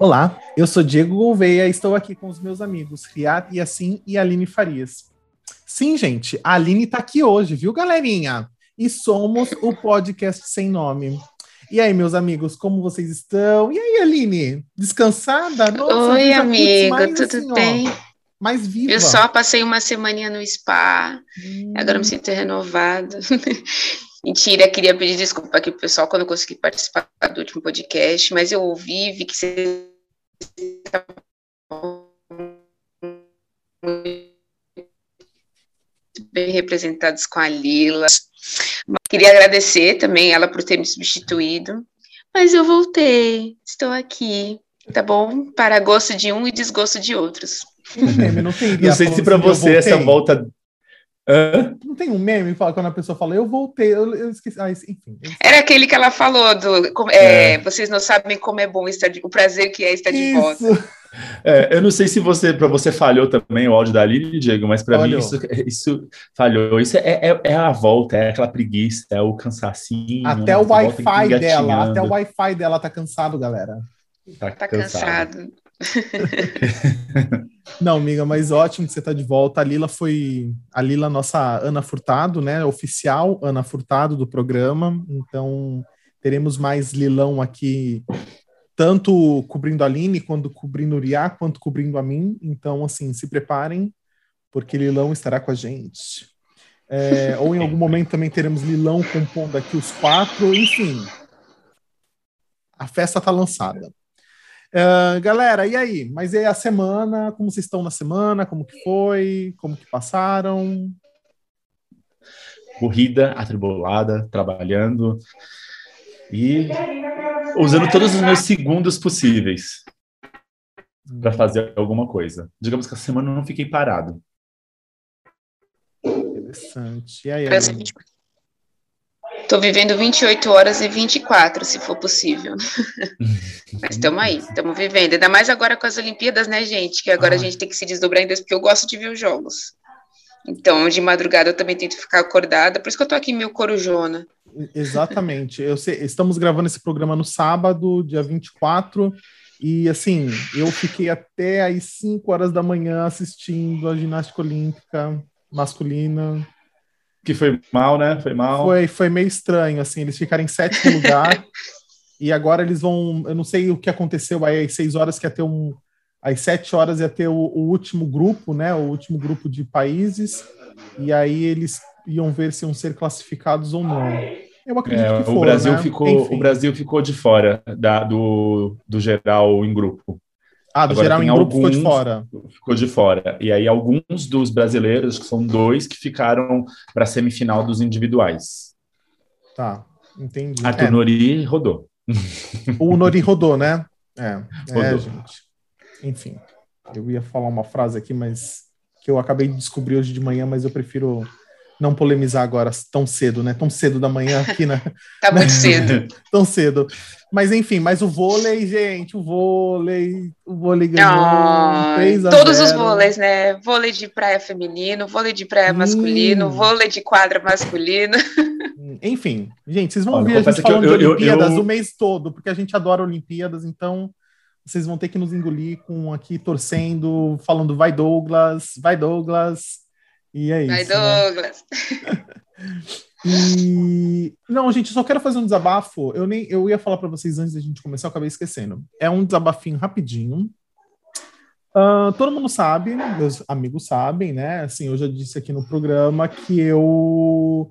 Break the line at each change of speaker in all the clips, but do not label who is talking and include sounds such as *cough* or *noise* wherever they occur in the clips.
Olá, eu sou Diego Gouveia e estou aqui com os meus amigos Riad Yassin e Aline Farias. Sim, gente, a Aline tá aqui hoje, viu, galerinha? E somos o podcast sem nome. E aí, meus amigos, como vocês estão? E aí, Aline? Descansada?
Nossa, Oi, amigo, tudo assim, bem?
Ó, mais viva.
Eu só passei uma semana no spa, hum. agora me sinto renovada. *laughs* Mentira, queria pedir desculpa aqui pro pessoal quando eu consegui participar do último podcast, mas eu ouvi, vi que você bem representados com a Lila. Queria agradecer também ela por ter me substituído, mas eu voltei, estou aqui, tá bom? Para gosto de um e desgosto de outros.
não,
não sei se para você essa volta
Hã? Não tem um meme fala, quando a pessoa fala, eu voltei, eu, eu esqueci. Ah, enfim. Eu
Era aquele que ela falou do é, é. vocês não sabem como é bom estar de, o prazer que é estar de
isso.
volta.
É, eu não sei se você para você falhou também o áudio da Aline, Diego, mas para mim isso, isso falhou. Isso é, é, é, a volta, é aquela preguiça, é o cansacinho.
Até o Wi-Fi dela, até o Wi-Fi dela tá cansado, galera.
Tá, tá cansado. cansado. *laughs*
Não, amiga, mas ótimo que você está de volta. A Lila foi a Lila, nossa Ana Furtado, né? Oficial Ana Furtado do programa. Então teremos mais Lilão aqui, tanto cobrindo a Aline, quanto cobrindo o Uriá, quanto cobrindo a mim. Então, assim, se preparem, porque Lilão estará com a gente. É, *laughs* ou em algum momento também teremos Lilão compondo aqui os quatro, enfim. A festa está lançada. Uh, galera, e aí? Mas e aí a semana? Como vocês estão na semana? Como que foi? Como que passaram?
Corrida, atribulada, trabalhando e usando todos os meus segundos possíveis para fazer alguma coisa. Digamos que a semana eu não fiquei parado.
Interessante. E aí,
Estou vivendo 28 horas e 24, se for possível. *laughs* Mas estamos aí, estamos vivendo. Ainda mais agora com as Olimpíadas, né, gente? Que agora ah. a gente tem que se desdobrar em Deus, porque eu gosto de ver os jogos. Então, de madrugada eu também tento ficar acordada, por isso que eu estou aqui meio corujona.
Exatamente. Eu sei, estamos gravando esse programa no sábado, dia 24, e assim, eu fiquei até às 5 horas da manhã assistindo a ginástica olímpica masculina.
Que foi mal, né? Foi mal.
Foi, foi meio estranho, assim, eles ficaram em sétimo lugar. *laughs* e agora eles vão. Eu não sei o que aconteceu aí, às seis horas que ia ter um. Às sete horas ia ter o, o último grupo, né? O último grupo de países. E aí eles iam ver se iam ser classificados ou não. Eu acredito é, que for,
o Brasil
né?
ficou O Brasil ficou de fora da, do, do geral em grupo.
Ah, do Agora, geral em grupo ficou de fora.
Ficou de fora. E aí, alguns dos brasileiros, que são dois, que ficaram para a semifinal dos individuais.
Tá, entendi.
Arthur é. Nori rodou.
O Nori rodou, né? É, é rodou. é, gente. Enfim, eu ia falar uma frase aqui, mas que eu acabei de descobrir hoje de manhã, mas eu prefiro não polemizar agora tão cedo, né? Tão cedo da manhã aqui, né? *laughs*
tá muito cedo. *laughs*
tão cedo. Mas enfim, mas o vôlei, gente, o vôlei, o vôlei ganhou. Oh,
todos os vôleis, né? Vôlei de praia feminino, vôlei de praia hum. masculino, vôlei de quadra masculino. *laughs*
Enfim, gente, vocês vão Olha, ouvir a gente falando eu, de Olimpíadas eu, eu, o mês todo, porque a gente adora Olimpíadas, então vocês vão ter que nos engolir com aqui torcendo, falando vai Douglas, vai Douglas. E é
vai
isso.
Vai Douglas.
Né? *laughs* E não, gente, só quero fazer um desabafo. Eu nem eu ia falar para vocês antes da gente começar, eu acabei esquecendo. É um desabafinho rapidinho. Uh, todo mundo sabe, meus amigos sabem, né? Assim, eu já disse aqui no programa que eu,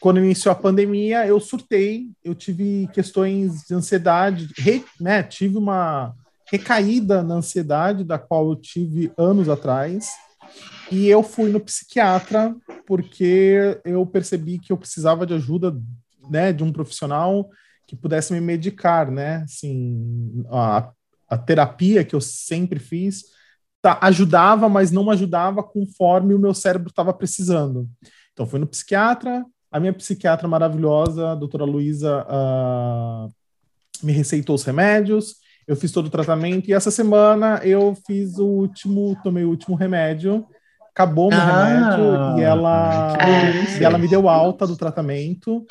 quando iniciou a pandemia, eu surtei, eu tive questões de ansiedade, re, né? Tive uma recaída na ansiedade da qual eu tive anos atrás. E eu fui no psiquiatra porque eu percebi que eu precisava de ajuda, né, de um profissional que pudesse me medicar, né? Assim, a, a terapia que eu sempre fiz tá, ajudava, mas não ajudava conforme o meu cérebro estava precisando. Então, fui no psiquiatra, a minha psiquiatra maravilhosa, a doutora Luísa, uh, me receitou os remédios, eu fiz todo o tratamento, e essa semana eu fiz o último, tomei o último remédio, acabou meu ah, remédio e ela, e ela me deu alta do tratamento.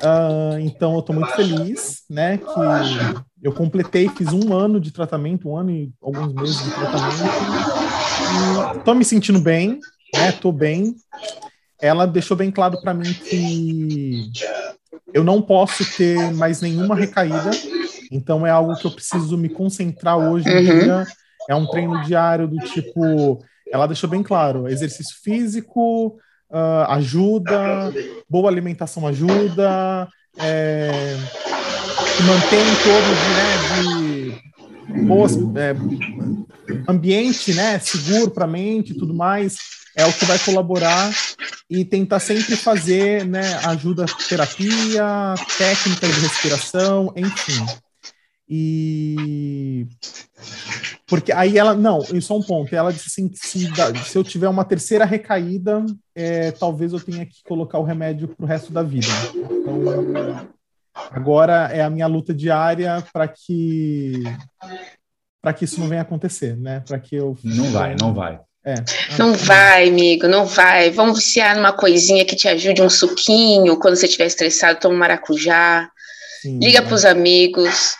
Uh, então eu estou muito feliz, né? Que eu completei, fiz um ano de tratamento, um ano e alguns meses de tratamento. Estou me sentindo bem, né? Tô bem. Ela deixou bem claro para mim que eu não posso ter mais nenhuma recaída. Então é algo que eu preciso me concentrar hoje em uhum. dia. É um treino diário do tipo. Ela deixou bem claro: exercício físico, uh, ajuda, boa alimentação ajuda, é, mantém de, né, de boas, é, ambiente né, seguro para a mente e tudo mais, é o que vai colaborar e tentar sempre fazer né, ajuda terapia, técnicas de respiração, enfim. E porque aí ela, não, isso é um ponto. Ela disse assim: se, se eu tiver uma terceira recaída, é, talvez eu tenha que colocar o remédio para o resto da vida. Então, agora é a minha luta diária para que para que isso não venha acontecer, né? Para que eu
não vai, não vai.
É. Não vai, amigo, não vai. Vamos viciar numa coisinha que te ajude, um suquinho. Quando você estiver estressado, toma um maracujá. Sim, Liga para os amigos.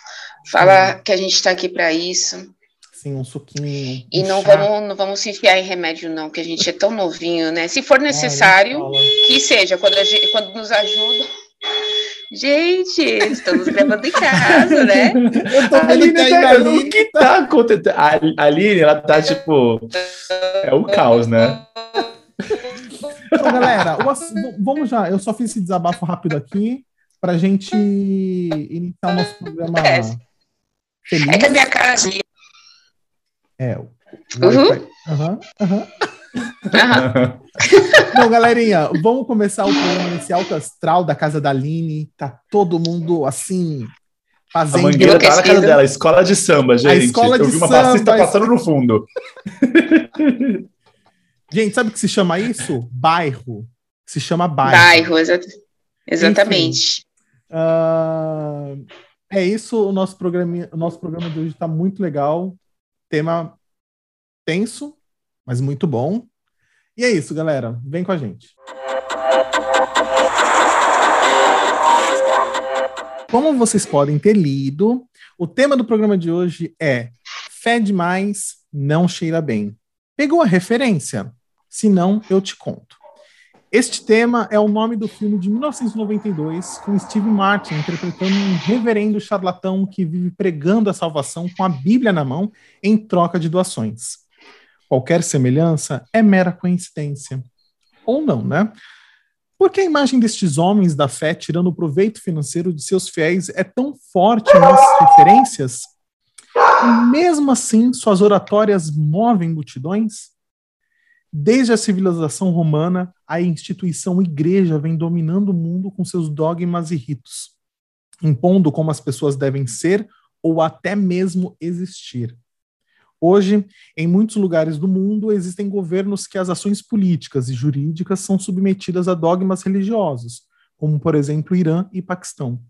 Fala Sim. que a gente está aqui para isso.
Sim, um suquinho.
E não vamos, não vamos se enfiar em remédio, não, que a gente é tão novinho, né? Se for necessário, que seja, quando, gente, quando nos ajuda. Gente, estamos gravando em casa, né? *laughs* Eu tô
vendo que tá, o que tá acontecendo? A Aline, ela tá tipo. É o caos, né?
Então, galera, vamos já. Eu só fiz esse desabafo rápido aqui pra gente iniciar o nosso programa. É.
Feliz. É que a minha casa.
É. Uhum. Aham, aham. Bom, galerinha, vamos começar o programa nesse alto astral da casa da Aline. Tá todo mundo assim.
Fazendo... A mangueira tá na casa dela, escola de samba, gente. A
escola
Eu
vi
uma
samba,
passista passando no fundo. *laughs*
gente, sabe o que se chama isso? Bairro. Se chama bairro.
Bairro, exatamente.
Uh, é isso, o nosso programa, o nosso programa de hoje está muito legal. Tema tenso, mas muito bom. E é isso, galera. Vem com a gente. Como vocês podem ter lido, o tema do programa de hoje é Fé demais não cheira bem. Pegou a referência? Se não, eu te conto. Este tema é o nome do filme de 1992, com Steve Martin interpretando um reverendo charlatão que vive pregando a salvação com a Bíblia na mão em troca de doações. Qualquer semelhança é mera coincidência. Ou não, né? Porque a imagem destes homens da fé tirando proveito financeiro de seus fiéis é tão forte nas referências, e mesmo assim suas oratórias movem multidões? Desde a civilização romana, a instituição igreja vem dominando o mundo com seus dogmas e ritos, impondo como as pessoas devem ser ou até mesmo existir. Hoje, em muitos lugares do mundo, existem governos que as ações políticas e jurídicas são submetidas a dogmas religiosos, como, por exemplo, Irã e Paquistão.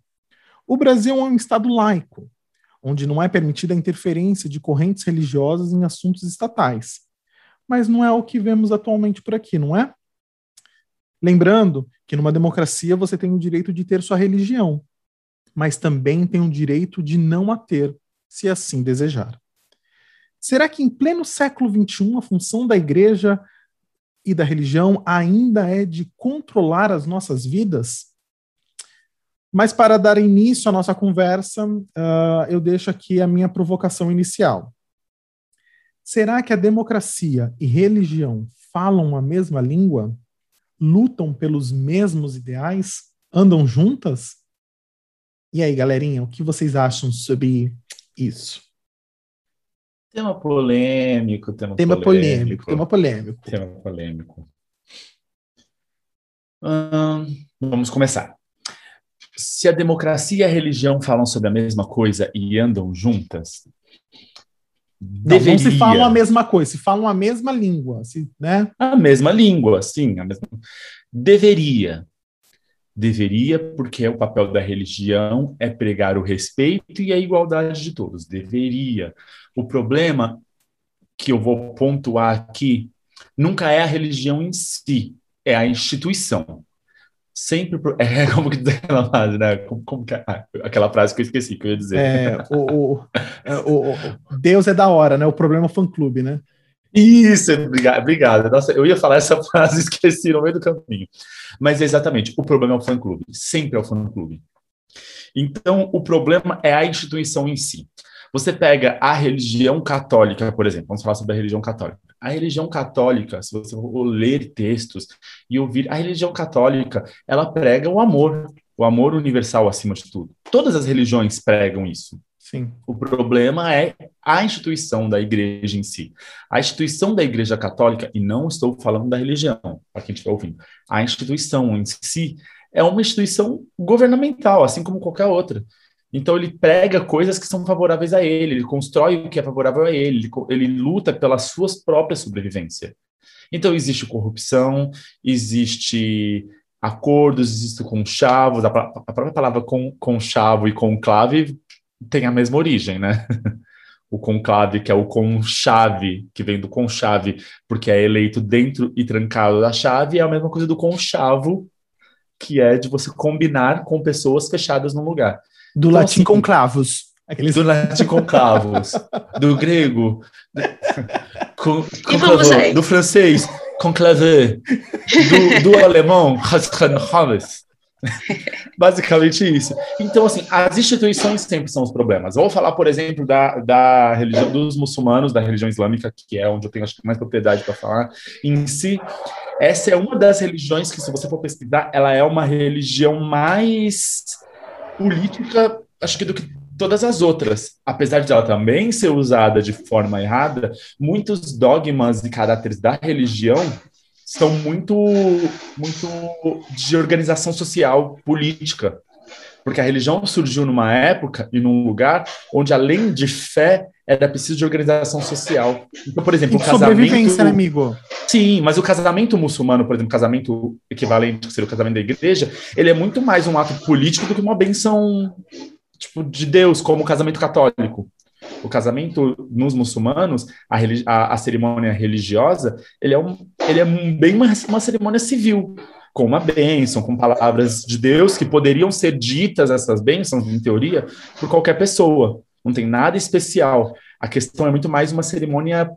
O Brasil é um Estado laico, onde não é permitida a interferência de correntes religiosas em assuntos estatais mas não é o que vemos atualmente por aqui, não é? Lembrando que numa democracia você tem o direito de ter sua religião, mas também tem o direito de não a ter, se assim desejar. Será que em pleno século XXI a função da igreja e da religião ainda é de controlar as nossas vidas? Mas para dar início à nossa conversa, uh, eu deixo aqui a minha provocação inicial. Será que a democracia e religião falam a mesma língua? Lutam pelos mesmos ideais? Andam juntas? E aí, galerinha, o que vocês acham sobre isso?
Tema polêmico, tema,
tema polêmico. polêmico. Tema polêmico.
Tema polêmico. Hum, vamos começar. Se a democracia e a religião falam sobre a mesma coisa e andam juntas,
Deveria. Não, se falam a mesma coisa, se falam a mesma língua, se, né?
A mesma língua, sim. A mesma... Deveria. Deveria, porque o papel da religião é pregar o respeito e a igualdade de todos. Deveria. O problema que eu vou pontuar aqui nunca é a religião em si, é a instituição. Sempre. *laughs* É como que diz aquela frase, né? Como, como que, ah, aquela frase que eu esqueci que eu ia dizer.
É, o, o, é, o, o Deus é da hora, né? O problema é o fã-clube, né?
Isso, obrigado, obrigado. Nossa, eu ia falar essa *laughs* frase e esqueci no meio do caminho. Mas exatamente, o problema é o fã-clube. Sempre é o fã-clube. Então, o problema é a instituição em si. Você pega a religião católica, por exemplo, vamos falar sobre a religião católica. A religião católica, se você for ler textos e ouvir, a religião católica, ela prega o amor, o amor universal acima de tudo. Todas as religiões pregam isso.
Sim.
O problema é a instituição da igreja em si. A instituição da igreja católica, e não estou falando da religião, para quem estiver ouvindo, a instituição em si é uma instituição governamental, assim como qualquer outra. Então ele prega coisas que são favoráveis a ele, ele constrói o que é favorável a ele, ele, luta pela sua própria sobrevivência. Então existe corrupção, existe acordos, existe conchavos, a, a própria palavra con, conchavo e conclave tem a mesma origem, né? *laughs* o conclave, que é o conchave, que vem do conchave, porque é eleito dentro e trancado da chave, é a mesma coisa do conchavo, que é de você combinar com pessoas fechadas num lugar.
Do então, latim assim, conclavos.
Aqueles... Do latim conclavos. do grego. Com, do francês, conclave. Do, do alemão, Basicamente isso. Então, assim, as instituições sempre são os problemas. Vou falar, por exemplo, da, da religião dos muçulmanos, da religião islâmica, que é onde eu tenho acho, mais propriedade para falar. Em si, essa é uma das religiões que, se você for pesquisar, ela é uma religião mais política, acho que do que todas as outras. Apesar de ela também ser usada de forma errada, muitos dogmas e caráteres da religião são muito, muito de organização social, política. Porque a religião surgiu numa época e num lugar onde, além de fé, era preciso de organização social. Então, por exemplo, e o casamento. Sobrevivência,
né, amigo?
Sim, mas o casamento muçulmano, por exemplo, o casamento equivalente que seria o casamento da igreja, ele é muito mais um ato político do que uma benção tipo, de Deus, como o casamento católico. O casamento nos muçulmanos, a, a, a cerimônia religiosa, ele é, um, ele é um, bem uma, uma cerimônia civil, com uma bênção, com palavras de Deus que poderiam ser ditas, essas bênçãos, em teoria, por qualquer pessoa. Não tem nada especial. A questão é muito mais uma cerimônia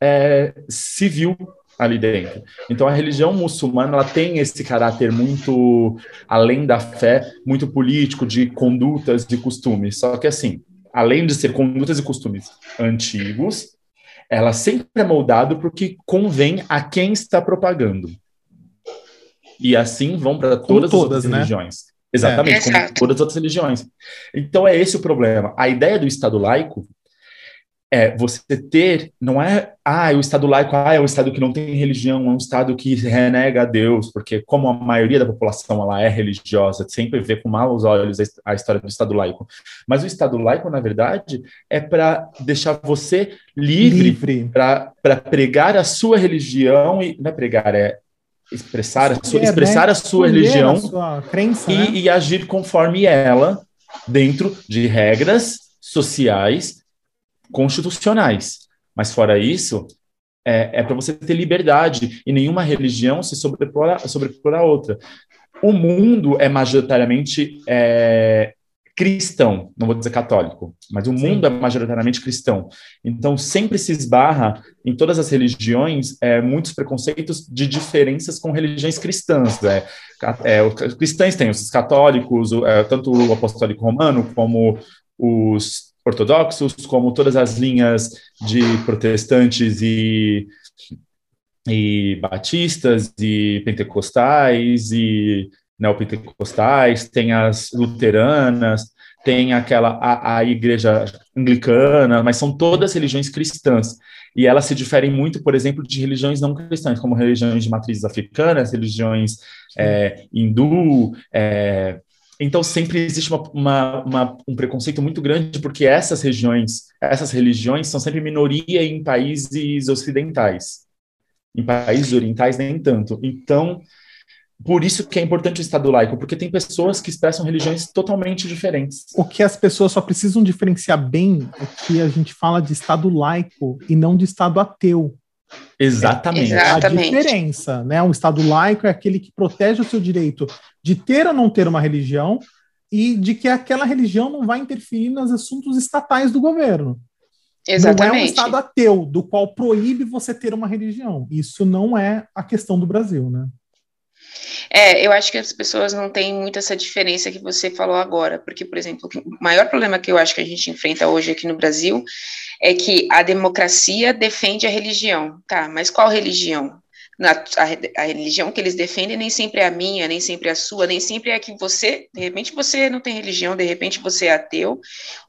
é, civil ali dentro. Então a religião muçulmana ela tem esse caráter muito além da fé, muito político de condutas, de costumes. Só que assim, além de ser condutas e costumes antigos, ela sempre é moldado para o que convém a quem está propagando. E assim vão para todas, todas, as né? religiões. Exatamente, é. como todas as outras religiões. Então é esse o problema. A ideia do Estado laico é você ter, não é, ah, o Estado laico, ah, é um Estado que não tem religião, é um Estado que renega a Deus, porque como a maioria da população ela é religiosa, sempre vê com maus olhos a história do Estado laico. Mas o Estado laico, na verdade, é para deixar você livre, livre. para pregar a sua religião, e não é pregar, é expressar a sua, é, expressar né? a sua religião a sua crença, e, né? e agir conforme ela, dentro de regras sociais constitucionais. Mas fora isso, é, é para você ter liberdade e nenhuma religião se sobrepor a, sobrepor a outra. O mundo é majoritariamente é, cristão, não vou dizer católico, mas o Sim. mundo é majoritariamente cristão. Então sempre se esbarra em todas as religiões é, muitos preconceitos de diferenças com religiões cristãs. Né? É, os cristãos têm os católicos, é, tanto o apostólico romano como os ortodoxos, como todas as linhas de protestantes e, e batistas e pentecostais e neopentecostais, tem as luteranas, tem aquela a, a igreja anglicana, mas são todas religiões cristãs. E elas se diferem muito, por exemplo, de religiões não cristãs, como religiões de matrizes africanas, religiões é, hindu, é, então sempre existe uma, uma, uma, um preconceito muito grande porque essas regiões, essas religiões são sempre minoria em países ocidentais. Em países orientais nem tanto. Então, por isso que é importante o Estado laico, porque tem pessoas que expressam religiões totalmente diferentes.
O que as pessoas só precisam diferenciar bem é que a gente fala de Estado laico e não de Estado ateu.
Exatamente.
É a diferença, né? Um Estado laico é aquele que protege o seu direito de ter ou não ter uma religião e de que aquela religião não vai interferir nos assuntos estatais do governo. Exatamente. Não é um Estado ateu, do qual proíbe você ter uma religião. Isso não é a questão do Brasil, né?
É, eu acho que as pessoas não têm muito essa diferença que você falou agora, porque, por exemplo, o maior problema que eu acho que a gente enfrenta hoje aqui no Brasil é que a democracia defende a religião, tá? Mas qual religião? A, a, religião que eles defendem nem sempre é a minha, nem sempre é a sua, nem sempre é a que você, de repente você não tem religião, de repente você é ateu,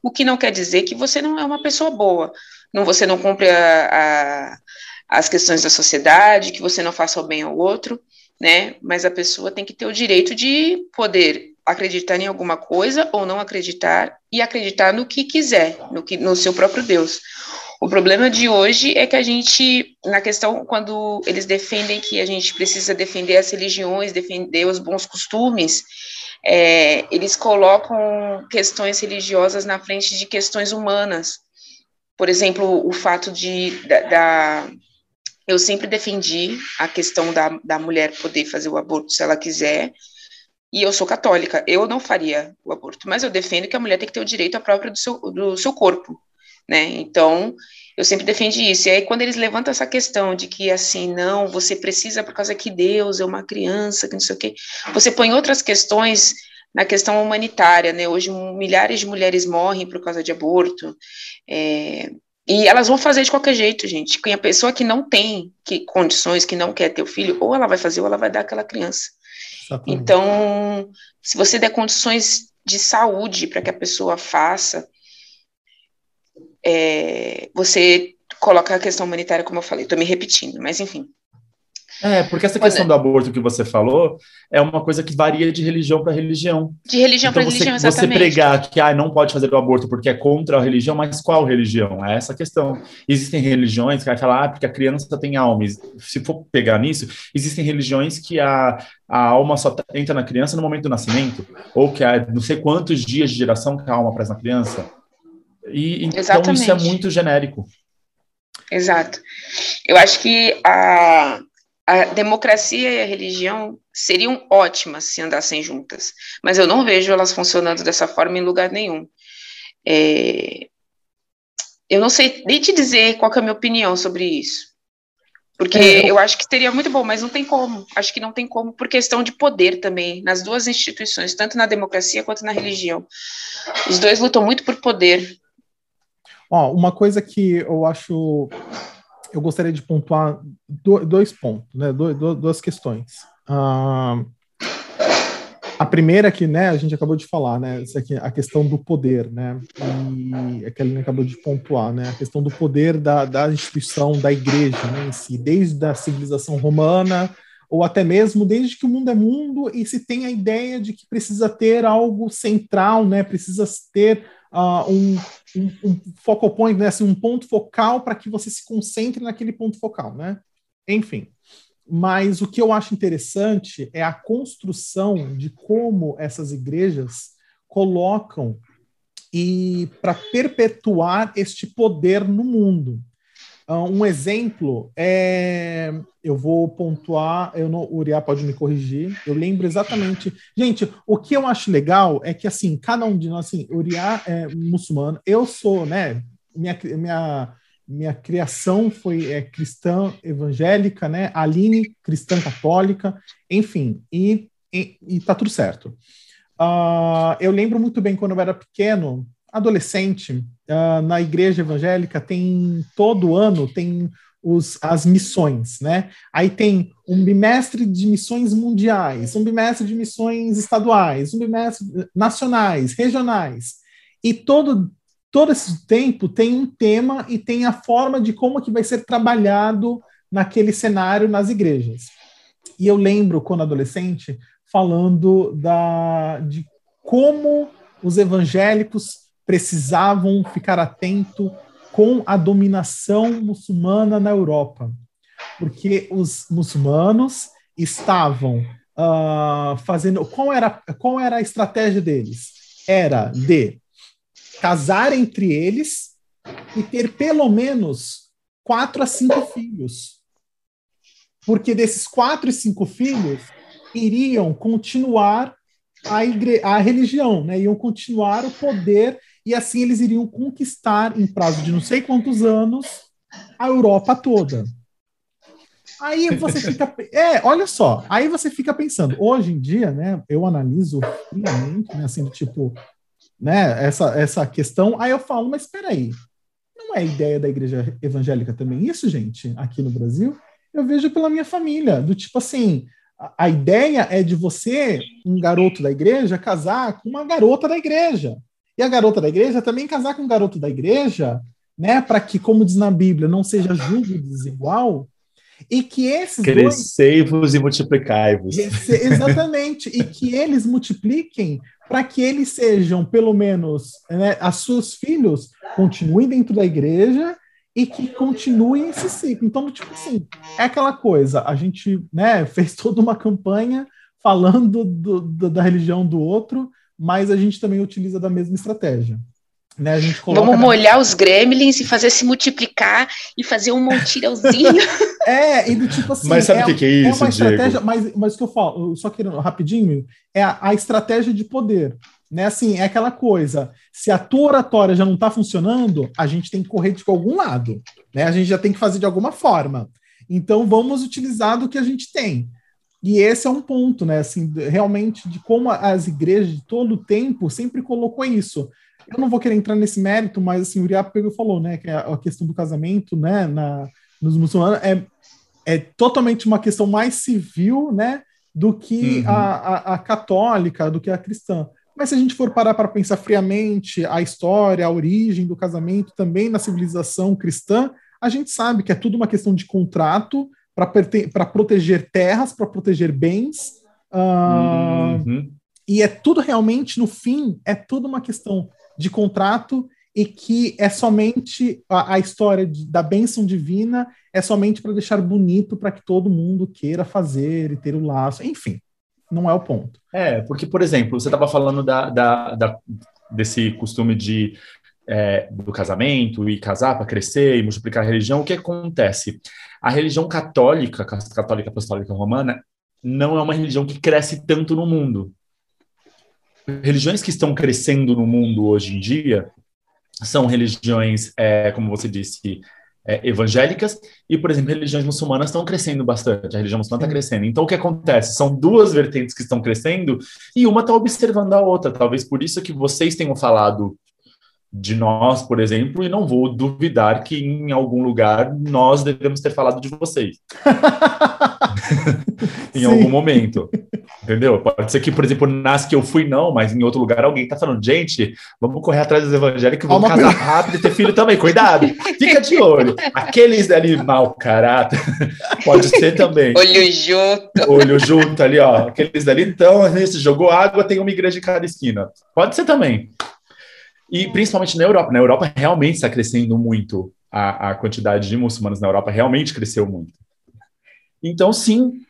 o que não quer dizer que você não é uma pessoa boa, não você não cumpre a, a, as questões da sociedade, que você não faça o bem ao outro né? Mas a pessoa tem que ter o direito de poder acreditar em alguma coisa ou não acreditar e acreditar no que quiser, no que no seu próprio Deus. O problema de hoje é que a gente, na questão, quando eles defendem que a gente precisa defender as religiões, defender os bons costumes, é, eles colocam questões religiosas na frente de questões humanas. Por exemplo, o fato de, da, da eu sempre defendi a questão da, da mulher poder fazer o aborto se ela quiser, e eu sou católica, eu não faria o aborto, mas eu defendo que a mulher tem que ter o direito à própria do seu, do seu corpo, né? Então, eu sempre defendi isso. E aí, quando eles levantam essa questão de que, assim, não, você precisa por causa que Deus é uma criança, que não sei o quê, você põe outras questões na questão humanitária, né? Hoje, milhares de mulheres morrem por causa de aborto, é, e elas vão fazer de qualquer jeito, gente. Quem a pessoa que não tem que, condições, que não quer ter o filho, ou ela vai fazer ou ela vai dar aquela criança. Exatamente. Então, se você der condições de saúde para que a pessoa faça, é, você coloca a questão humanitária, como eu falei, estou me repetindo, mas enfim.
É, porque essa questão do aborto que você falou é uma coisa que varia de religião para religião.
De religião então, para religião,
exatamente. Você pregar que ah, não pode fazer o aborto porque é contra a religião, mas qual religião? É essa a questão. Existem religiões que vai falar ah, porque a criança tem alma. Se for pegar nisso, existem religiões que a, a alma só entra na criança no momento do nascimento, ou que há não sei quantos dias de geração que a alma aparece na criança. E, então Exatamente. isso é muito genérico.
Exato. Eu acho que a, a democracia e a religião seriam ótimas se andassem juntas, mas eu não vejo elas funcionando dessa forma em lugar nenhum. É, eu não sei nem te dizer qual é a minha opinião sobre isso, porque é. eu acho que seria muito bom, mas não tem como. Acho que não tem como por questão de poder também nas duas instituições, tanto na democracia quanto na religião. Os dois lutam muito por poder.
Ó, uma coisa que eu acho eu gostaria de pontuar dois pontos, né, duas questões. Uh, a primeira que, né, a gente acabou de falar, né, a questão do poder, né, e a Kelly acabou de pontuar, né, a questão do poder da, da instituição, da igreja, né, em si, desde a civilização romana, ou até mesmo desde que o mundo é mundo e se tem a ideia de que precisa ter algo central, né, precisa ter uh, um, um, um focal point, né, assim, um ponto focal para que você se concentre naquele ponto focal, né? Enfim. Mas o que eu acho interessante é a construção de como essas igrejas colocam e para perpetuar este poder no mundo. Uh, um exemplo é. Eu vou pontuar, eu não, o Uriah pode me corrigir. Eu lembro exatamente. Gente, o que eu acho legal é que, assim, cada um de nós, assim, Uriah é muçulmano, eu sou, né? Minha, minha, minha criação foi é, cristã evangélica, né? Aline, cristã católica, enfim, e, e, e tá tudo certo. Uh, eu lembro muito bem quando eu era pequeno, adolescente, uh, na igreja evangélica tem todo ano tem os, as missões, né? Aí tem um bimestre de missões mundiais, um bimestre de missões estaduais, um bimestre nacionais, regionais. E todo, todo esse tempo tem um tema e tem a forma de como que vai ser trabalhado naquele cenário nas igrejas. E eu lembro, quando adolescente, falando da, de como os evangélicos precisavam ficar atento com a dominação muçulmana na Europa, porque os muçulmanos estavam uh, fazendo. Qual era, qual era a estratégia deles? Era de casar entre eles e ter pelo menos quatro a cinco filhos. Porque desses quatro e cinco filhos iriam continuar a, igre a religião, né? Iam continuar o poder e assim eles iriam conquistar em prazo de não sei quantos anos a Europa toda. Aí você fica. É, olha só. Aí você fica pensando. Hoje em dia, né? Eu analiso friamente, né? Assim, tipo, né? Essa, essa questão. Aí eu falo, mas espera aí. Não é ideia da igreja evangélica também isso, gente, aqui no Brasil? Eu vejo pela minha família. Do tipo assim. A, a ideia é de você, um garoto da igreja, casar com uma garota da igreja. E a garota da igreja também casar com um garoto da igreja, né? Para que, como diz na Bíblia, não seja julgo desigual e que esses
Crescei-vos dois... e multiplicai-vos.
Exatamente. e que eles multipliquem para que eles sejam, pelo menos, né, as seus filhos continuem dentro da igreja e que continuem esse ciclo. Então, tipo assim, é aquela coisa, a gente né, fez toda uma campanha falando do, do, da religião do outro, mas a gente também utiliza da mesma estratégia. Né,
Vamos molhar na... os gremlins e fazer se multiplicar e fazer um montirãozinho. *laughs* *laughs*
é, e do tipo assim.
Mas sabe o é, que, que, é isso? É uma
estratégia, mas, mas o que eu falo, só querendo rapidinho, é a, a, estratégia de poder. Né? Assim, é aquela coisa. Se a tua oratória já não está funcionando, a gente tem que correr de algum lado. Né? A gente já tem que fazer de alguma forma. Então vamos utilizar do que a gente tem. E esse é um ponto, né? Assim, realmente, de como as igrejas de todo o tempo sempre colocou isso eu não vou querer entrar nesse mérito, mas assim, o Uriah pegou falou, né, que a questão do casamento, né, na, nos muçulmanos é, é totalmente uma questão mais civil, né, do que uhum. a, a, a, católica, do que a cristã. Mas se a gente for parar para pensar friamente a história, a origem do casamento também na civilização cristã, a gente sabe que é tudo uma questão de contrato para proteger terras, para proteger bens. Uh, uhum. E é tudo realmente, no fim, é tudo uma questão de contrato e que é somente a, a história de, da bênção divina é somente para deixar bonito para que todo mundo queira fazer e ter o laço, enfim, não é o ponto.
É, porque, por exemplo, você estava falando da, da, da, desse costume de é, do casamento e casar para crescer e multiplicar a religião, o que acontece? A religião católica, católica apostólica romana, não é uma religião que cresce tanto no mundo religiões que estão crescendo no mundo hoje em dia são religiões, é, como você disse, é, evangélicas e, por exemplo, religiões muçulmanas estão crescendo bastante. A religião muçulmana está crescendo. Então, o que acontece? São duas vertentes que estão crescendo e uma está observando a outra. Talvez por isso que vocês tenham falado de nós, por exemplo, e não vou duvidar que em algum lugar nós devemos ter falado de vocês. *laughs* em Sim. algum momento. Entendeu? Pode ser que, por exemplo, nas que eu fui, não, mas em outro lugar alguém tá falando, gente, vamos correr atrás dos evangélicos, vamos casar rápido e ter filho também, cuidado, fica de olho. Aqueles ali mau caráter, pode ser também.
Olho junto.
Olho junto ali, ó. Aqueles dali, então, se jogou água, tem uma igreja em cada esquina. Pode ser também. E principalmente na Europa. Na Europa realmente está crescendo muito. A, a quantidade de muçulmanos na Europa realmente cresceu muito. Então, sim,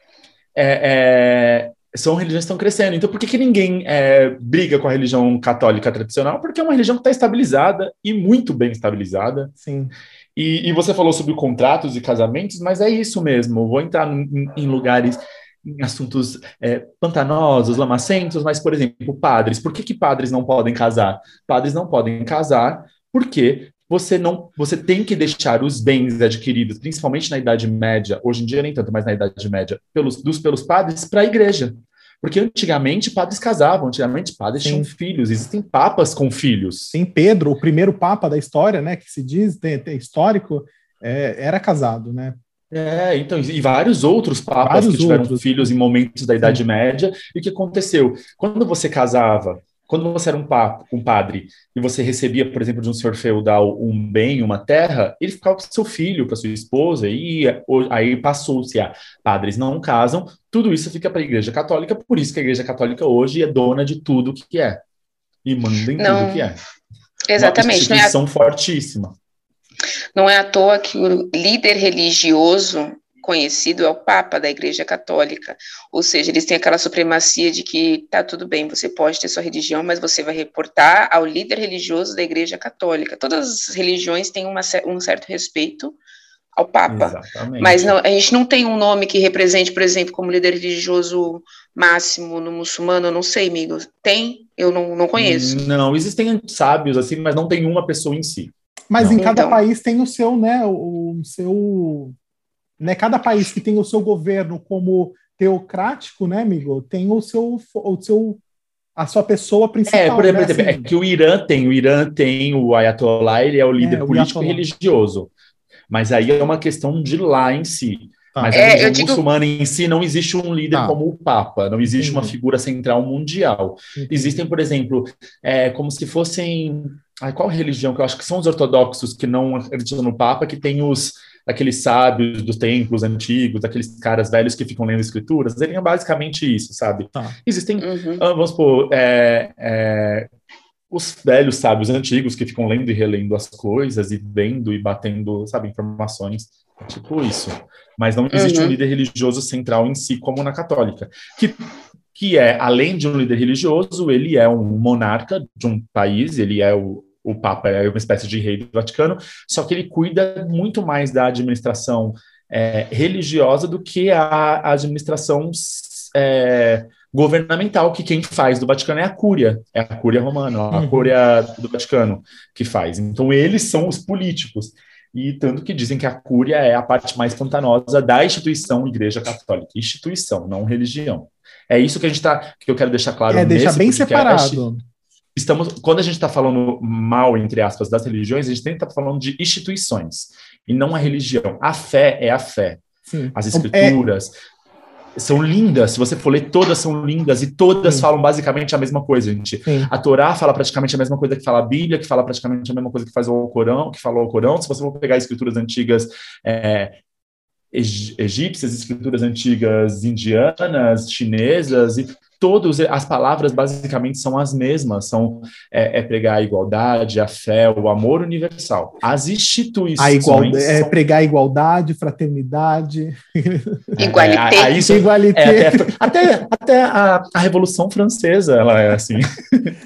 é, é, são religiões que estão crescendo. Então, por que, que ninguém é, briga com a religião católica tradicional? Porque é uma religião que está estabilizada e muito bem estabilizada.
Sim.
E, e, você falou sobre contratos e casamentos, mas é isso mesmo. Vou entrar em, em lugares em assuntos é, pantanosos, lamacentos, mas, por exemplo, padres. Por que, que padres não podem casar? Padres não podem casar porque você não, você tem que deixar os bens adquiridos, principalmente na Idade Média, hoje em dia nem tanto, mas na Idade Média, pelos, dos, pelos padres para a igreja. Porque antigamente padres casavam, antigamente padres Sim. tinham filhos, existem papas com filhos.
Sim, Pedro, o primeiro papa da história, né, que se diz, tem, tem histórico, é, era casado, né?
É, então, e vários outros papas vários que tiveram outros. filhos em momentos da Idade Sim. Média. E o que aconteceu? Quando você casava, quando você era um, papo, um padre e você recebia, por exemplo, de um senhor feudal um bem, uma terra, ele ficava para seu filho, para sua esposa, e aí passou-se a padres não casam, tudo isso fica para a Igreja Católica, por isso que a Igreja Católica hoje é dona de tudo que é e manda em não, tudo que é.
Exatamente.
Uma instituição não é, fortíssima.
Não é à toa que o líder religioso conhecido é o Papa da Igreja Católica, ou seja, eles têm aquela supremacia de que tá tudo bem, você pode ter sua religião, mas você vai reportar ao líder religioso da Igreja Católica. Todas as religiões têm uma, um certo respeito ao Papa. Exatamente. Mas não, a gente não tem um nome que represente, por exemplo, como líder religioso máximo no muçulmano, eu não sei, amigo. Tem? Eu não, não conheço.
Não, existem sábios assim, mas não tem uma pessoa em si.
Mas
não.
em cada então... país tem o seu, né, o, o seu, né, cada país que tem o seu governo como teocrático, né, amigo, tem o seu, o seu a sua pessoa principal.
É, por exemplo, né? assim, é que o Irã tem, o Irã tem o Ayatollah, ele é o líder é, político e religioso. Mas aí é uma questão de lá em si. Tá. Mas é, a religião digo... muçulmana em si não existe um líder tá. como o Papa, não existe uma figura central mundial. Existem, por exemplo, é, como se fossem. Ai, qual religião que eu acho que são os ortodoxos que não acreditam no Papa, que tem os aqueles sábios dos templos antigos, aqueles caras velhos que ficam lendo escrituras, seriam basicamente isso, sabe? Tá. Existem, uhum. Ah, vamos supor, é, é, os velhos sábios antigos que ficam lendo e relendo as coisas e vendo e batendo, sabe, informações, é tipo isso. Mas não existe uhum. um líder religioso central em si, como na católica, que que é, além de um líder religioso, ele é um monarca de um país, ele é o, o Papa, é uma espécie de rei do Vaticano, só que ele cuida muito mais da administração é, religiosa do que a, administração é, governamental, que quem faz do Vaticano é a Cúria, é a Cúria Romana, a uhum. Cúria do Vaticano que faz. Então, eles são os políticos. E tanto que dizem que a Cúria é a parte mais pantanosa da instituição Igreja Católica. Instituição, não religião. É isso que a gente tá, que eu quero deixar claro.
É, deixar bem podcast. separado.
Estamos, quando a gente está falando mal, entre aspas, das religiões, a gente tem que estar tá falando de instituições e não a religião. A fé é a fé. Sim. As escrituras, é são lindas, se você for ler, todas são lindas e todas Sim. falam basicamente a mesma coisa, gente. Sim. A Torá fala praticamente a mesma coisa que fala a Bíblia, que fala praticamente a mesma coisa que faz o Corão, que falou o Corão. Se você for pegar escrituras antigas é, egípcias, escrituras antigas indianas, chinesas, e todas as palavras basicamente são as mesmas, são é, é, pregar a igualdade, a fé, o amor universal. As instituições
a igualdade, é são... é pregar a igualdade, fraternidade, *laughs*
igualité,
é, isso, igualité. É, até, até, até a, a, Revolução Francesa ela é assim.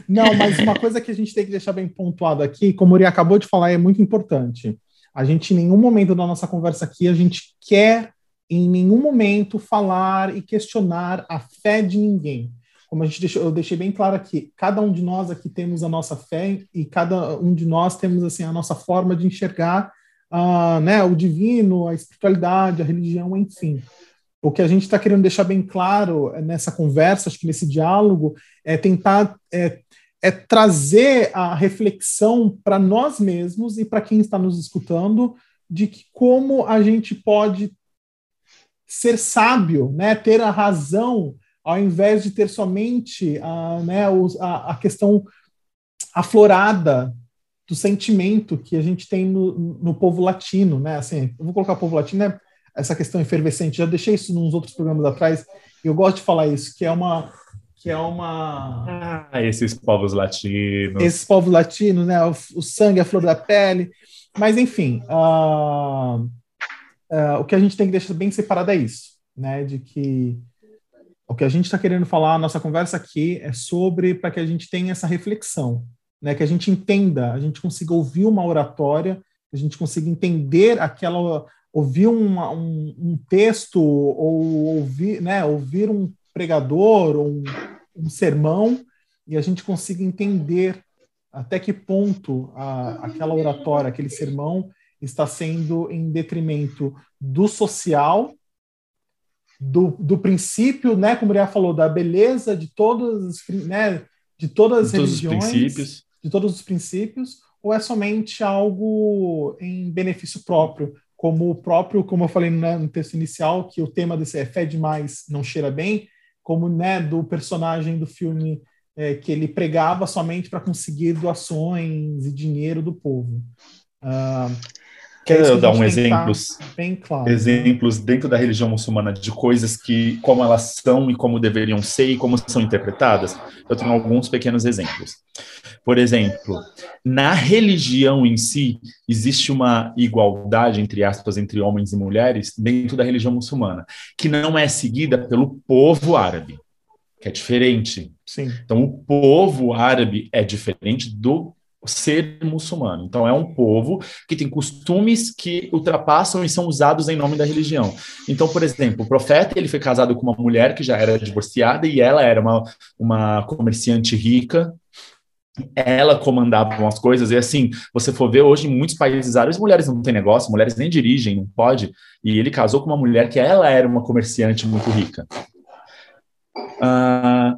Não, mas uma coisa que a gente tem que deixar bem pontuado aqui, como o Uri acabou de falar, é muito importante. A gente, em nenhum momento da nossa conversa aqui, a gente quer em nenhum momento falar e questionar a fé de ninguém. Como a gente deixou, eu deixei bem claro aqui, cada um de nós aqui temos a nossa fé e cada um de nós temos assim a nossa forma de enxergar uh, né, o divino, a espiritualidade, a religião, enfim. O que a gente está querendo deixar bem claro nessa conversa, acho que nesse diálogo, é tentar é, é trazer a reflexão para nós mesmos e para quem está nos escutando de que como a gente pode ser sábio, né, ter a razão, ao invés de ter somente a, né, a, a questão aflorada do sentimento que a gente tem no, no povo latino, né? Assim, eu vou colocar o povo latino, né? Essa questão efervescente. Já deixei isso nos outros programas atrás. E eu gosto de falar isso, que é uma que é uma
ah, esses povos latinos.
Esses povos latinos, né? O, o sangue, a flor da pele. Mas enfim, uh, uh, o que a gente tem que deixar bem separado é isso, né? De que o que a gente está querendo falar, a nossa conversa aqui é sobre para que a gente tenha essa reflexão, né? Que a gente entenda, a gente consiga ouvir uma oratória, a gente consiga entender aquela, ouvir um, um, um texto ou ouvir, né? Ouvir um pregador ou um, um sermão e a gente consiga entender até que ponto a, aquela oratória, aquele sermão está sendo em detrimento do social, do, do princípio, né, como o Uriah falou, da beleza de todas, né, de todas as de religiões, de todos os princípios, ou é somente algo em benefício próprio, como o próprio, como eu falei né, no texto inicial, que o tema desse é fé demais, não cheira bem, como né, do personagem do filme é, que ele pregava somente para conseguir doações e dinheiro do povo. Uh,
Quer eu dar um exemplos, claro, né? exemplos né? dentro da religião muçulmana de coisas que, como elas são e como deveriam ser e como são interpretadas? Eu tenho alguns pequenos exemplos. Por exemplo, na religião em si, existe uma igualdade, entre aspas, entre homens e mulheres dentro da religião muçulmana, que não é seguida pelo povo árabe, que é diferente.
Sim.
Então, o povo árabe é diferente do ser muçulmano. Então, é um povo que tem costumes que ultrapassam e são usados em nome da religião. Então, por exemplo, o profeta ele foi casado com uma mulher que já era divorciada e ela era uma, uma comerciante rica. Ela comandava as coisas, e assim, você for ver hoje em muitos países árabes, mulheres não têm negócio, mulheres nem dirigem, não pode. E ele casou com uma mulher que ela era uma comerciante muito rica. Uh,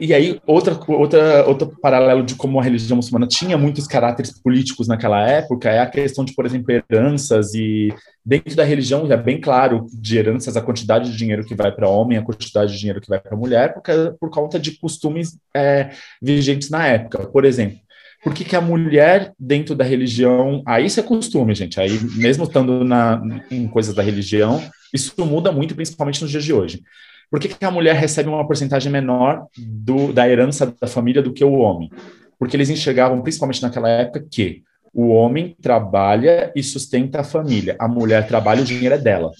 e aí, outra, outra, outro paralelo de como a religião muçulmana tinha muitos caráteres políticos naquela época é a questão de, por exemplo, heranças e dentro da religião é bem claro de heranças a quantidade de dinheiro que vai para homem, a quantidade de dinheiro que vai para mulher, porque, por conta de costumes é, vigentes na época. Por exemplo, por que, que, a mulher dentro da religião, aí isso é costume, gente, aí mesmo estando na, em coisas da religião, isso muda muito, principalmente nos dias de hoje. Por que, que a mulher recebe uma porcentagem menor do, da herança da família do que o homem? Porque eles enxergavam, principalmente naquela época, que o homem trabalha e sustenta a família, a mulher trabalha e o dinheiro é dela.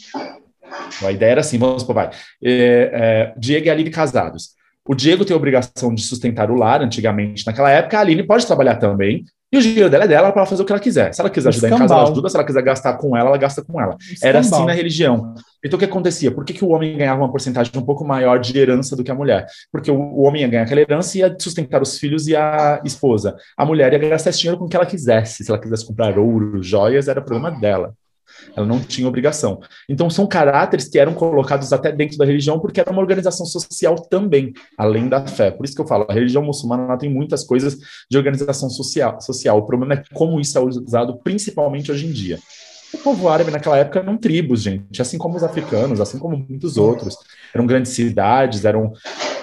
Então, a ideia era assim, vamos supor, vai, é, é, Diego e Aline casados. O Diego tem a obrigação de sustentar o lar, antigamente, naquela época, a Aline pode trabalhar também, e o dinheiro dela é dela para fazer o que ela quiser. Se ela quiser ajudar Escambau. em casa, ela ajuda. Se ela quiser gastar com ela, ela gasta com ela. Escambau. Era assim na religião. Então, o que acontecia? Por que, que o homem ganhava uma porcentagem um pouco maior de herança do que a mulher? Porque o, o homem ia ganhar aquela herança e ia sustentar os filhos e a esposa. A mulher ia gastar esse dinheiro com o que ela quisesse. Se ela quisesse comprar ouro, joias, era problema dela. Ela não tinha obrigação. Então, são caráteres que eram colocados até dentro da religião, porque era uma organização social também, além da fé. Por isso que eu falo, a religião muçulmana tem muitas coisas de organização social. social. O problema é como isso é usado, principalmente hoje em dia. O povo árabe naquela época eram tribos, gente, assim como os africanos, assim como muitos outros. Eram grandes cidades, eram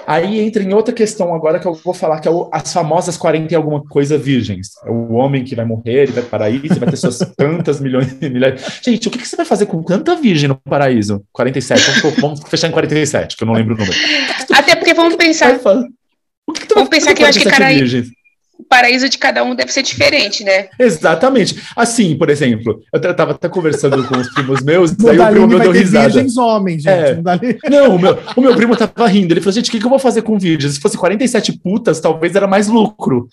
Aí entra em outra questão agora que eu vou falar, que é o, as famosas 40 e alguma coisa virgens. É o homem que vai morrer, ele vai para o paraíso, vai ter suas *laughs* tantas milhões de milhares. Gente, o que, que, você vai fazer com tanta virgem no paraíso? 47, vamos, vamos fechar em 47, que eu não lembro o número.
Até porque vamos pensar. O que, que tu vamos pensar que eu acho que cara, virgens? O paraíso de cada um deve ser diferente, né?
Exatamente. Assim, por exemplo, eu tava até conversando com os primos meus, aí o primo meu deu risada.
Virgens homens, gente. É. *laughs*
Não, o meu, o meu primo tava rindo. Ele falou, gente, o que, que eu vou fazer com virgens? Se fosse 47 putas, talvez era mais lucro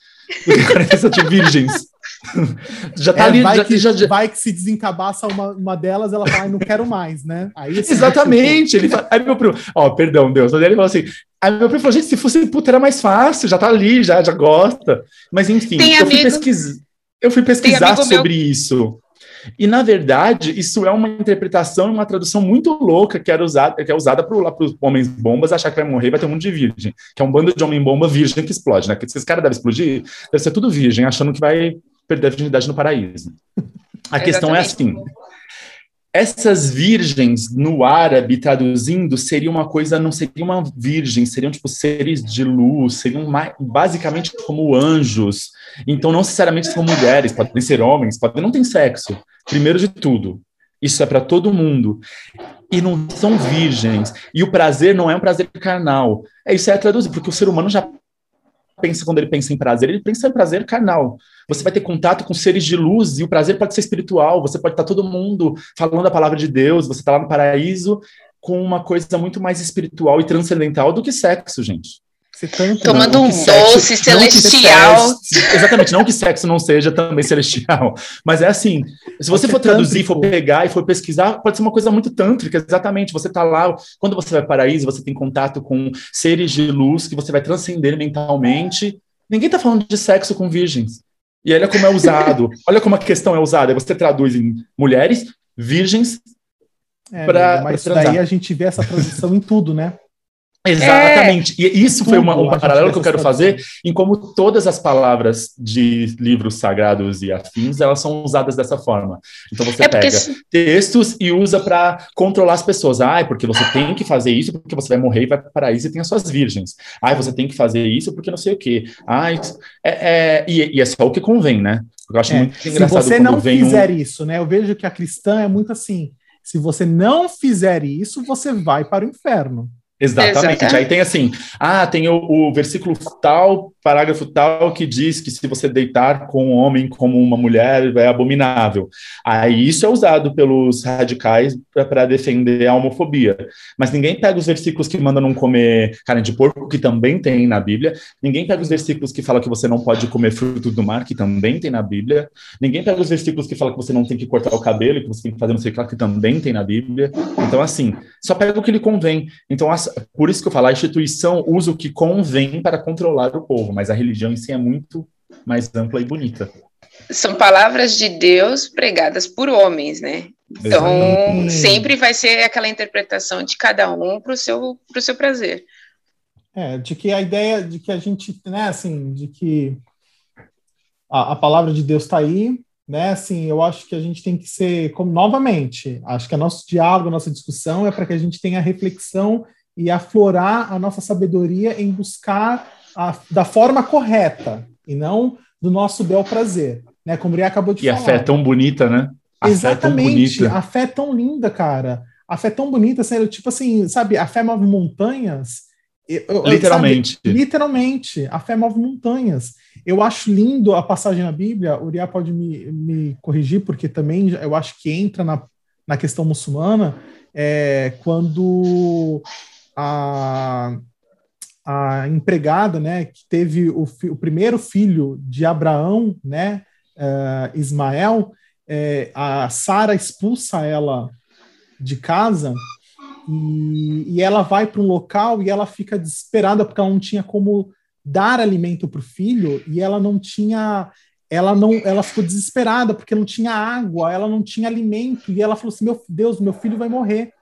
do que 47 virgens. *laughs*
já tá é, ali. Vai, já, que, já, vai que se desencabaça uma, uma delas, ela fala, não quero mais, né?
Aí, *laughs* assim, Exatamente. *laughs* Ele fala, aí meu primo, ó, oh, perdão, Deus. Mas ele falou assim: Aí meu primo falou, gente, se fosse puta era mais fácil, já tá ali, já, já gosta. Mas enfim, Tem eu, amigo... fui pesquis... eu fui pesquisar sobre meu... isso. E, na verdade, isso é uma interpretação e uma tradução muito louca que, era usada, que é usada para os homens bombas achar que vai morrer vai ter um mundo de virgem, que é um bando de homem bomba virgem que explode, né? Que esses caras devem explodir, deve ser tudo virgem, achando que vai perder a virgindade no paraíso. A questão é assim: essas virgens no árabe traduzindo seria uma coisa, não seria uma virgem, seriam tipo seres de luz, seriam basicamente como anjos. Então, não necessariamente são mulheres, podem ser homens, podem não ter sexo. Primeiro de tudo, isso é para todo mundo. E não são virgens. E o prazer não é um prazer carnal. É isso é traduzir, porque o ser humano já pensa quando ele pensa em prazer, ele pensa em prazer carnal. Você vai ter contato com seres de luz e o prazer pode ser espiritual. Você pode estar todo mundo falando a palavra de Deus, você está lá no paraíso com uma coisa muito mais espiritual e transcendental do que sexo, gente.
Tanto, Tomando um doce celestial.
Sexo, exatamente, não que sexo não seja também *laughs* celestial, mas é assim, se você for traduzir, for pegar e for pesquisar, pode ser uma coisa muito tântrica, exatamente, você está lá, quando você vai para o paraíso, você tem contato com seres de luz que você vai transcender mentalmente, ninguém está falando de sexo com virgens, e olha como é usado, *laughs* olha como a questão é usada, você traduz em mulheres, virgens,
é, para Mas daí a gente vê essa transição em tudo, né?
Exatamente. É, e isso foi uma, um paralelo que eu quero fazer em como todas as palavras de livros sagrados e afins, elas são usadas dessa forma. Então você é pega textos e usa para controlar as pessoas. Ah, é porque você tem que fazer isso porque você vai morrer e vai para o paraíso e tem as suas virgens. Ah, você tem que fazer isso porque não sei o quê. Ah, isso... é, é... E, e, é só o que convém, né? Eu acho é. muito engraçado
Se você não fizer um... isso, né? Eu vejo que a cristã é muito assim. Se você não fizer isso, você vai para o inferno.
Exatamente. Exatamente. Aí tem assim, ah, tem o, o, versículo tal, parágrafo tal, que diz que se você deitar com um homem como uma mulher é abominável. Aí isso é usado pelos radicais para defender a homofobia. Mas ninguém pega os versículos que mandam não comer carne de porco, que também tem na Bíblia. Ninguém pega os versículos que falam que você não pode comer frutos do mar, que também tem na Bíblia. Ninguém pega os versículos que falam que você não tem que cortar o cabelo, que você tem que fazer não sei o que, que também tem na Bíblia. Então, assim, só pega o que lhe convém. Então, por isso que eu falo, a instituição usa o que convém para controlar o povo, mas a religião em si é muito mais ampla e bonita.
São palavras de Deus pregadas por homens, né? Então, Exatamente. sempre vai ser aquela interpretação de cada um para o seu, pro seu prazer.
É, de que a ideia de que a gente, né, assim, de que a, a palavra de Deus está aí, né? Assim, eu acho que a gente tem que ser, como novamente, acho que o nosso diálogo, a nossa discussão é para que a gente tenha reflexão e aflorar a nossa sabedoria em buscar a, da forma correta e não do nosso bel prazer, né? Como ele acabou de
e
falar.
E a fé é tão bonita, né?
A Exatamente, fé é a fé é tão linda, cara. A fé é tão bonita, sério, tipo assim, sabe, a fé move montanhas.
Eu, literalmente.
Sabe, literalmente, a fé move montanhas. Eu acho lindo a passagem na Bíblia, o Uriah pode me, me corrigir, porque também eu acho que entra na, na questão muçulmana, é, quando a, a empregada, né, que teve o, o primeiro filho de Abraão, né, uh, Ismael, é, a Sara expulsa ela de casa e, e ela vai para um local e ela fica desesperada porque ela não tinha como dar alimento para o filho e ela não tinha ela não ela ficou desesperada porque não tinha água ela não tinha alimento e ela falou assim meu Deus meu filho vai morrer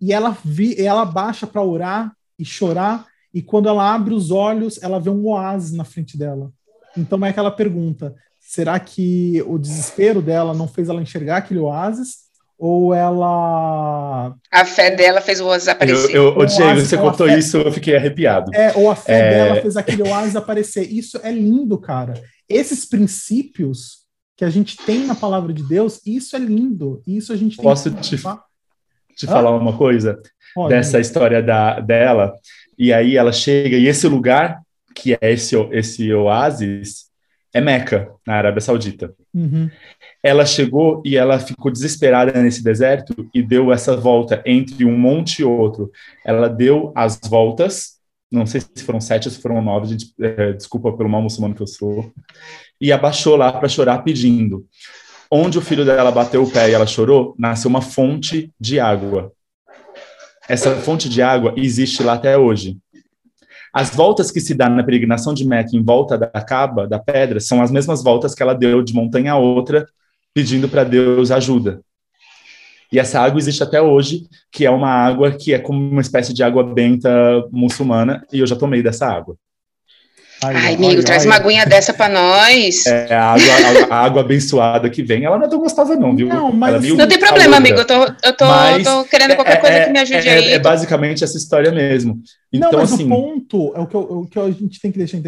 e ela vi, ela baixa para orar e chorar, e quando ela abre os olhos, ela vê um oásis na frente dela. Então é aquela pergunta: será que o desespero dela não fez ela enxergar aquele oásis? Ou ela.
A fé dela fez o oásis aparecer.
Eu, eu, Diego, você contou fé... isso, eu fiquei arrepiado.
É, ou a fé é... dela fez aquele oásis aparecer. Isso é lindo, cara. Esses princípios que a gente tem na palavra de Deus, isso é lindo. Isso a gente tem
Posso que... te te ah? falar uma coisa Pode. dessa história da, dela. E aí ela chega, e esse lugar, que é esse, esse oásis, é Meca, na Arábia Saudita.
Uhum.
Ela chegou e ela ficou desesperada nesse deserto e deu essa volta entre um monte e outro. Ela deu as voltas, não sei se foram sete ou se foram nove, gente, é, desculpa pelo mal muçulmano que eu sou, e abaixou lá para chorar pedindo. Onde o filho dela bateu o pé e ela chorou, nasceu uma fonte de água. Essa fonte de água existe lá até hoje. As voltas que se dá na peregrinação de Meca em volta da caba, da pedra, são as mesmas voltas que ela deu de montanha a outra, pedindo para Deus ajuda. E essa água existe até hoje, que é uma água que é como uma espécie de água benta muçulmana, e eu já tomei dessa água.
Ai, ai amigo, ai, traz ai. uma aguinha dessa para nós.
É, a água, a, a, água abençoada que vem, ela não é tão gostosa não, viu?
Não, mas
assim, não tem problema, amigo, eu tô, eu tô, mas tô querendo qualquer é, coisa que me ajude
é,
aí.
É, basicamente essa história mesmo. Então,
não, mas
assim,
o ponto, é o que, eu, o que a gente tem que deixar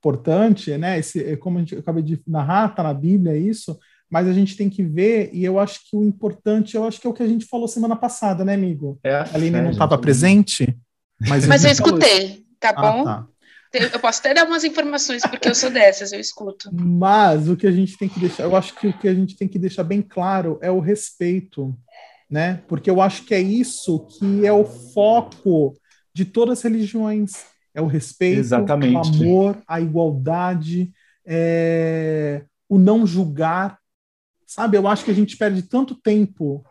importante, né, esse, é como a gente, eu acabei de narrar, tá na Bíblia isso, mas a gente tem que ver, e eu acho que o importante, eu acho que é o que a gente falou semana passada, né, amigo? É a Aline não estava presente, mas,
mas eu escutei, tá ah, bom? Tá. Eu posso até dar umas informações, porque eu sou dessas, eu escuto.
Mas o que a gente tem que deixar, eu acho que o que a gente tem que deixar bem claro é o respeito, né? Porque eu acho que é isso que é o foco de todas as religiões. É o respeito,
Exatamente.
o amor, a igualdade, é... o não julgar. Sabe, eu acho que a gente perde tanto tempo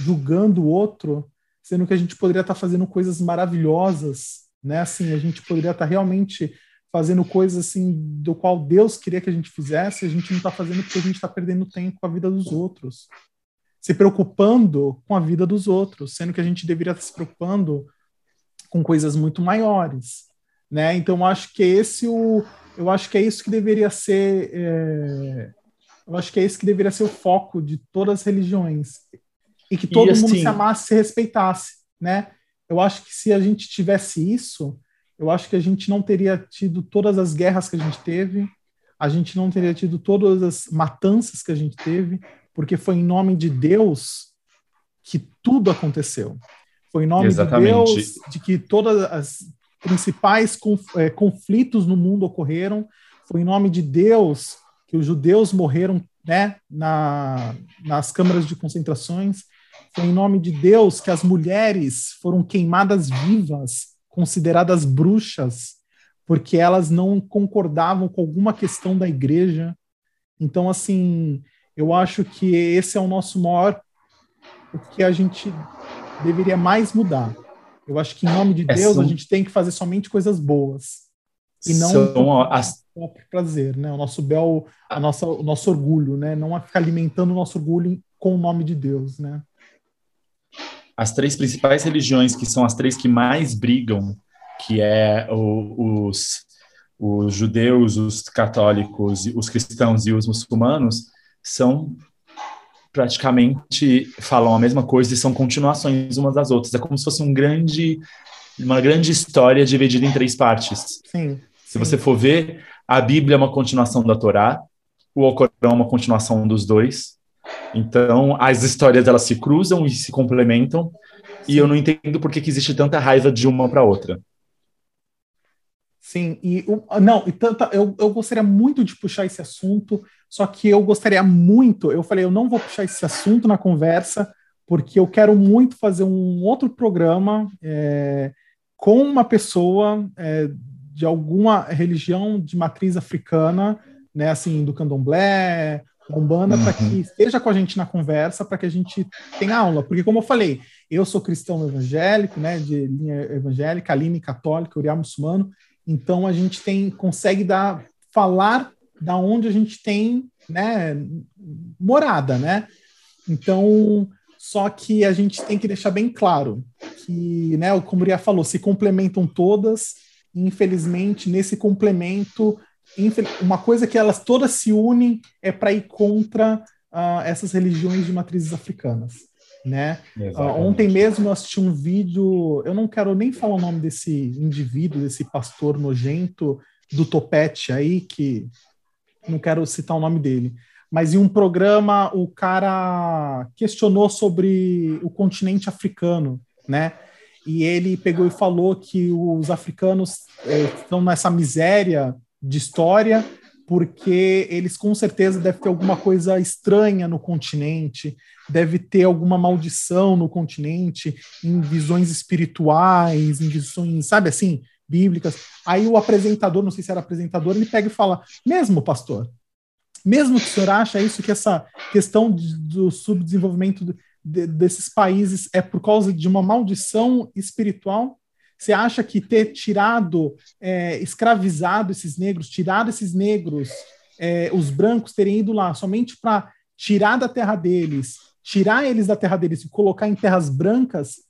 julgando o outro, sendo que a gente poderia estar fazendo coisas maravilhosas né? Assim, a gente poderia estar realmente fazendo coisas assim do qual Deus queria que a gente fizesse, a gente não está fazendo porque a gente está perdendo tempo com a vida dos outros, se preocupando com a vida dos outros, sendo que a gente deveria estar se preocupando com coisas muito maiores, né? Então acho que esse o, eu acho que é isso que deveria ser, é, eu acho que é isso que deveria ser o foco de todas as religiões e que todo e assim, mundo se amasse, se respeitasse, né? Eu acho que se a gente tivesse isso, eu acho que a gente não teria tido todas as guerras que a gente teve, a gente não teria tido todas as matanças que a gente teve, porque foi em nome de Deus que tudo aconteceu. Foi em nome Exatamente. de Deus de que todas as principais é, conflitos no mundo ocorreram. Foi em nome de Deus que os judeus morreram né, na, nas câmaras de concentrações. Foi em nome de Deus que as mulheres foram queimadas vivas, consideradas bruxas, porque elas não concordavam com alguma questão da igreja. Então, assim, eu acho que esse é o nosso maior, o que a gente deveria mais mudar. Eu acho que em nome de é, Deus a gente tem que fazer somente coisas boas e não são as... o próprio prazer, né? O nosso bel, a nossa, o nosso orgulho, né? Não ficar alimentando o nosso orgulho com o nome de Deus, né?
As três principais religiões que são as três que mais brigam, que é o, os os judeus, os católicos, os cristãos e os muçulmanos são praticamente falam a mesma coisa e são continuações umas das outras. É como se fosse um grande, uma grande história dividida em três partes.
Sim.
Se você for ver, a Bíblia é uma continuação da Torá, o Alcorão é uma continuação dos dois. Então, as histórias elas se cruzam e se complementam. E eu não entendo por que, que existe tanta raiva de uma para outra.
Sim, e não, e tanta, eu, eu gostaria muito de puxar esse assunto, só que eu gostaria muito, eu falei, eu não vou puxar esse assunto na conversa, porque eu quero muito fazer um outro programa é, com uma pessoa é, de alguma religião de matriz africana, né, assim, do candomblé, umbanda, uhum. para que esteja com a gente na conversa, para que a gente tenha aula, porque como eu falei, eu sou cristão evangélico, né, de linha evangélica, Aline católica, Uriá muçulmano, então a gente tem consegue dar falar da onde a gente tem, né, morada, né? Então, só que a gente tem que deixar bem claro que, né, como o Ria falou, se complementam todas. E, infelizmente, nesse complemento, uma coisa que elas todas se unem é para ir contra uh, essas religiões de matrizes africanas né? Uh, ontem mesmo eu assisti um vídeo, eu não quero nem falar o nome desse indivíduo, desse pastor nojento do topete aí, que não quero citar o nome dele, mas em um programa o cara questionou sobre o continente africano, né? E ele pegou e falou que os africanos eh, estão nessa miséria de história porque eles com certeza devem ter alguma coisa estranha no continente, deve ter alguma maldição no continente, em visões espirituais, em visões, sabe assim, bíblicas. Aí o apresentador, não sei se era apresentador, ele pega e fala: mesmo, pastor, mesmo que o senhor acha isso, que essa questão do subdesenvolvimento de, desses países é por causa de uma maldição espiritual? Você acha que ter tirado, é, escravizado esses negros, tirado esses negros, é, os brancos terem ido lá somente para tirar da terra deles, tirar eles da terra deles e colocar em terras brancas,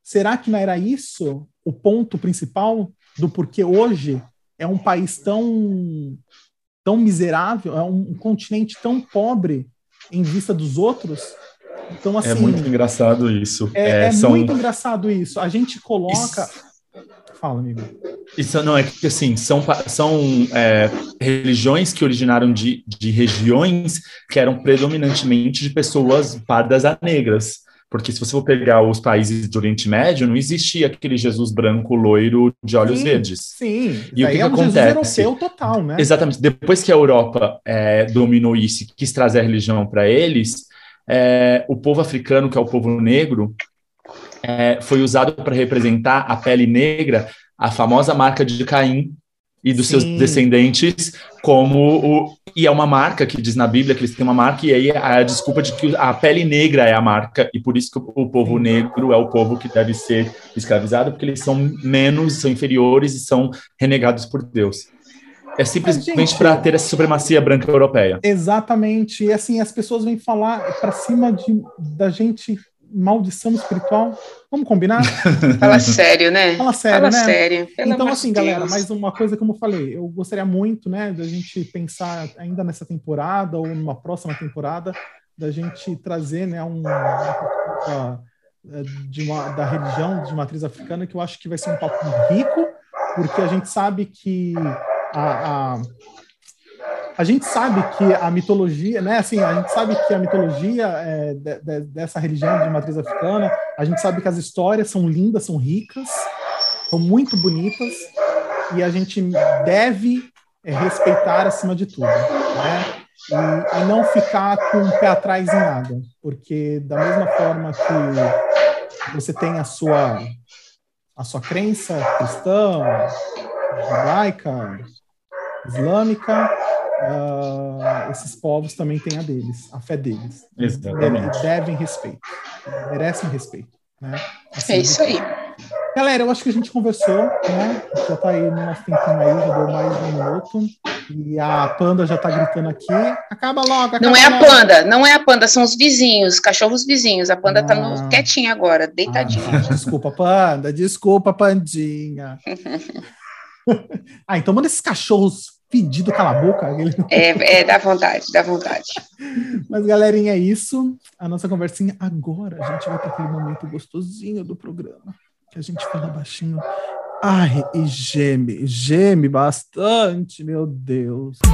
será que não era isso o ponto principal do porquê hoje é um país tão tão miserável, é um, um continente tão pobre em vista dos outros?
Então, é assim, é muito engraçado isso.
É, é, é são... muito engraçado isso. A gente coloca. Isso... Fala, amigo.
Isso não é que assim são, são é, religiões que originaram de, de regiões que eram predominantemente de pessoas pardas a negras. Porque se você for pegar os países do Oriente Médio, não existia aquele Jesus branco loiro de olhos
sim,
verdes.
Sim.
E o que, é que acontece?
Jesus total, né?
Exatamente. Depois que a Europa é, dominou isso e quis trazer a religião para eles, é, o povo africano, que é o povo negro, é, foi usado para representar a pele negra, a famosa marca de Caim e dos Sim. seus descendentes, como o. E é uma marca que diz na Bíblia que eles têm uma marca, e aí a desculpa de que a pele negra é a marca, e por isso que o povo negro é o povo que deve ser escravizado, porque eles são menos, são inferiores e são renegados por Deus. É simplesmente para ter essa supremacia branca europeia.
Exatamente. E assim, as pessoas vêm falar para cima de, da gente maldição espiritual. Vamos combinar? *laughs*
Fala sério, né?
Fala sério,
Fala
né?
sério.
então, assim, Deus. galera, mais uma coisa, como eu falei, eu gostaria muito, né, da gente pensar ainda nessa temporada ou numa próxima temporada, da gente trazer, né, um, uma eh, de uma, da religião de matriz africana, que eu acho que vai ser um papo rico, porque a gente sabe que a, a, a gente sabe que a mitologia, né? Assim, a gente sabe que a mitologia é, de, de, dessa religião de matriz africana, a gente sabe que as histórias são lindas, são ricas, são muito bonitas, e a gente deve é, respeitar acima de tudo, né? E, e, não ficar com o pé atrás em nada, porque da mesma forma que você tem a sua a sua crença cristã, judaica, islâmica, uh, esses povos também têm a deles, a fé deles.
Exatamente.
Devem respeito, merecem respeito. Né?
Assim, é isso aí.
Galera, eu acho que a gente conversou, né? Já tá aí no nosso tempinho aí, já deu mais de um minuto. E a panda já tá gritando aqui. Acaba logo, acaba
Não é
logo.
a panda, não é a panda, são os vizinhos, cachorros vizinhos. A panda ah. tá no, quietinha agora, deitadinha.
Ah, desculpa, panda, desculpa, pandinha. *laughs* *laughs* ah, então manda esses cachorros pedido cala a boca.
É, *laughs* é, dá vontade, dá vontade.
Mas, galerinha, é isso. A nossa conversinha agora. A gente vai para aquele momento gostosinho do programa que a gente fala baixinho. Ai, e geme, geme bastante, meu Deus. *laughs*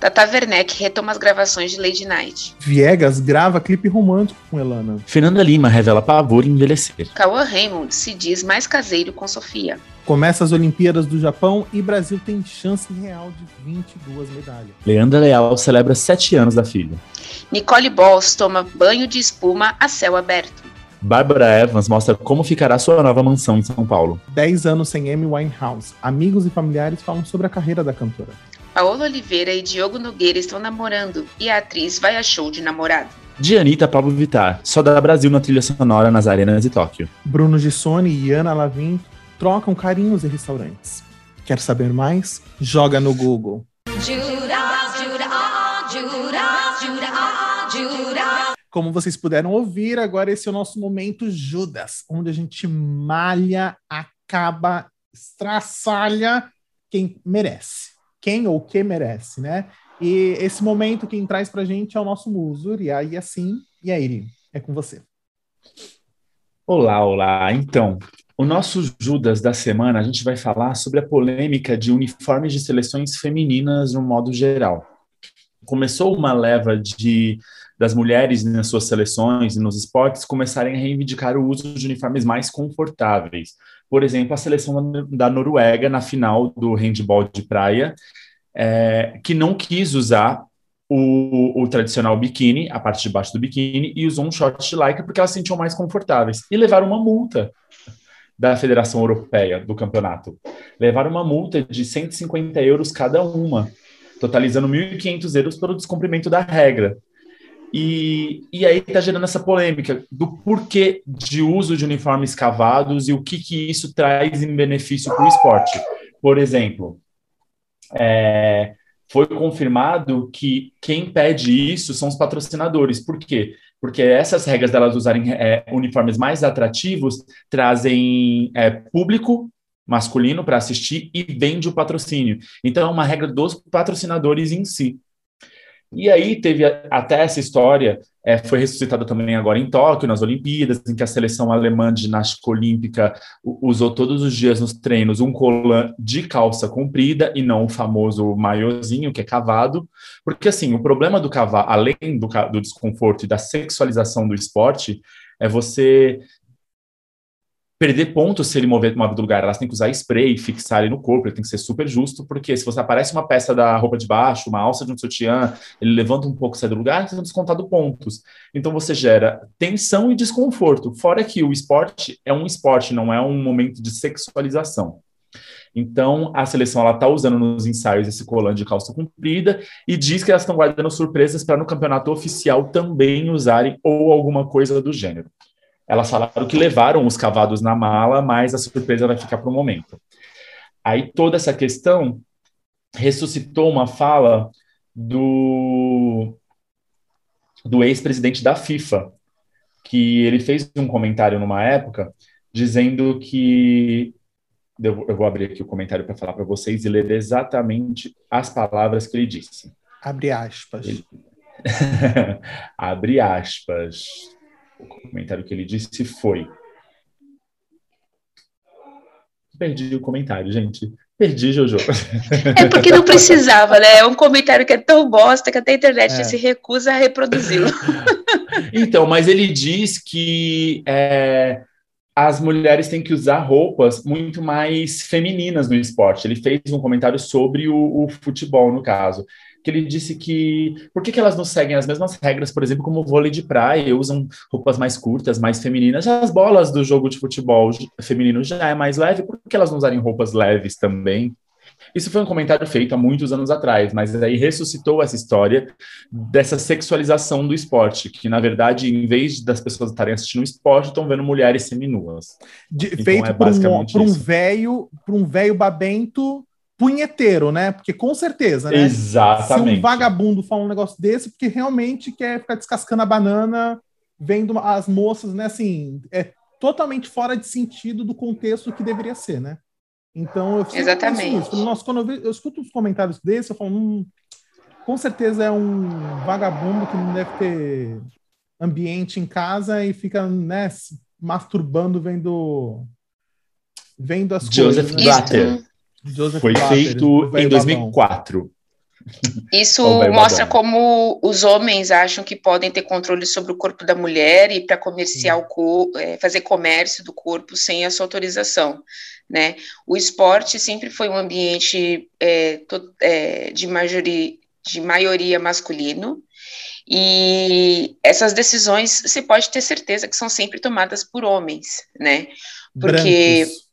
Tata Werneck retoma as gravações de Lady Night.
Viegas grava clipe romântico com Elana.
Fernanda Lima revela pavor em envelhecer.
Cauã Raymond se diz mais caseiro com Sofia.
Começa as Olimpíadas do Japão e Brasil tem chance real de 22 medalhas.
Leandra Leal celebra sete anos da filha.
Nicole Balls toma banho de espuma a céu aberto.
Bárbara Evans mostra como ficará sua nova mansão em São Paulo.
10 anos sem Amy Winehouse. Amigos e familiares falam sobre a carreira da cantora.
Paola Oliveira e Diogo Nogueira estão namorando e a atriz vai a show de namorado.
De Anitta Pablo Vittar, só dá Brasil na trilha sonora nas arenas de Tóquio.
Bruno Gissoni e Ana Lavin trocam carinhos em restaurantes. Quer saber mais? Joga no Google. Como vocês puderam ouvir, agora esse é o nosso momento Judas, onde a gente malha, acaba, estraçalha quem merece. Quem ou que merece, né? E esse momento quem traz pra gente é o nosso muso, e aí assim, e aí, é com você.
Olá, olá. Então, o nosso Judas da semana, a gente vai falar sobre a polêmica de uniformes de seleções femininas no modo geral. Começou uma leva de das mulheres nas suas seleções e nos esportes começarem a reivindicar o uso de uniformes mais confortáveis. Por exemplo, a seleção da Noruega na final do handball de praia, é, que não quis usar o, o, tradicional biquíni, a parte de baixo do biquíni, e usou um short de lycra porque elas se sentiam mais confortáveis. E levaram uma multa da Federação Europeia do campeonato. Levaram uma multa de 150 euros cada uma, totalizando 1.500 euros pelo descumprimento da regra. E, e aí está gerando essa polêmica do porquê de uso de uniformes cavados e o que, que isso traz em benefício para o esporte. Por exemplo, é, foi confirmado que quem pede isso são os patrocinadores. Por quê? Porque essas regras delas usarem é, uniformes mais atrativos trazem é, público masculino para assistir e vende o patrocínio. Então, é uma regra dos patrocinadores em si. E aí teve até essa história, é, foi ressuscitada também agora em Tóquio, nas Olimpíadas, em que a seleção alemã de ginástica olímpica usou todos os dias nos treinos um colã de calça comprida e não o famoso maiozinho, que é cavado, porque assim, o problema do cavalo, além do, do desconforto e da sexualização do esporte, é você perder pontos se ele mover uma do lugar. Elas têm que usar spray, fixar ele no corpo, ele tem que ser super justo, porque se você aparece uma peça da roupa de baixo, uma alça de um sutiã, ele levanta um pouco, sai do lugar, você tem descontado pontos. Então você gera tensão e desconforto. Fora que o esporte é um esporte, não é um momento de sexualização. Então, a seleção ela está usando nos ensaios esse colã de calça comprida e diz que elas estão guardando surpresas para no campeonato oficial também usarem ou alguma coisa do gênero. Elas falaram que levaram os cavados na mala, mas a surpresa vai ficar para o momento. Aí toda essa questão ressuscitou uma fala do, do ex-presidente da FIFA, que ele fez um comentário numa época dizendo que eu, vou abrir aqui o comentário para falar para vocês e ler exatamente as palavras que ele disse.
Abre aspas. Ele... *laughs*
Abre aspas o comentário que ele disse foi. Perdi o comentário, gente. Perdi, Jojo.
É porque não precisava, né? É um comentário que é tão bosta que até a internet é. se recusa a reproduzi-lo. *laughs*
Então, mas ele diz que é, as mulheres têm que usar roupas muito mais femininas no esporte. Ele fez um comentário sobre o, o futebol, no caso que ele disse que por que, que elas não seguem as mesmas regras, por exemplo, como o vôlei de praia, usam roupas mais curtas, mais femininas. Já as bolas do jogo de futebol feminino já é mais leve, por que elas não usarem roupas leves também? Isso foi um comentário feito há muitos anos atrás, mas aí ressuscitou essa história dessa sexualização do esporte, que na verdade, em vez das pessoas estarem assistindo esporte, estão vendo mulheres seminuas.
De, então, feito é por um, por um velho, por um velho babento punheteiro, né? Porque com certeza, né?
Exatamente.
Se um vagabundo fala um negócio desse, porque realmente quer ficar descascando a banana, vendo as moças, né? Assim, é totalmente fora de sentido do contexto que deveria ser, né? Então, eu
Exatamente.
Isso. Nossa, quando eu, vejo, eu escuto os comentários desse, eu falo, hum, com certeza é um vagabundo que não deve ter ambiente em casa e fica, né, masturbando vendo vendo as
Joseph
coisas.
Joseph né? Blatter. Joseph Foi feito em 2004.
Isso mostra como os homens acham que podem ter controle sobre o corpo da mulher e para comercial é, fazer comércio do corpo sem a sua autorização, né? O esporte sempre foi um ambiente é, é, de, maioria, de maioria masculino e essas decisões você pode ter certeza que são sempre tomadas por homens, né? Porque Brancos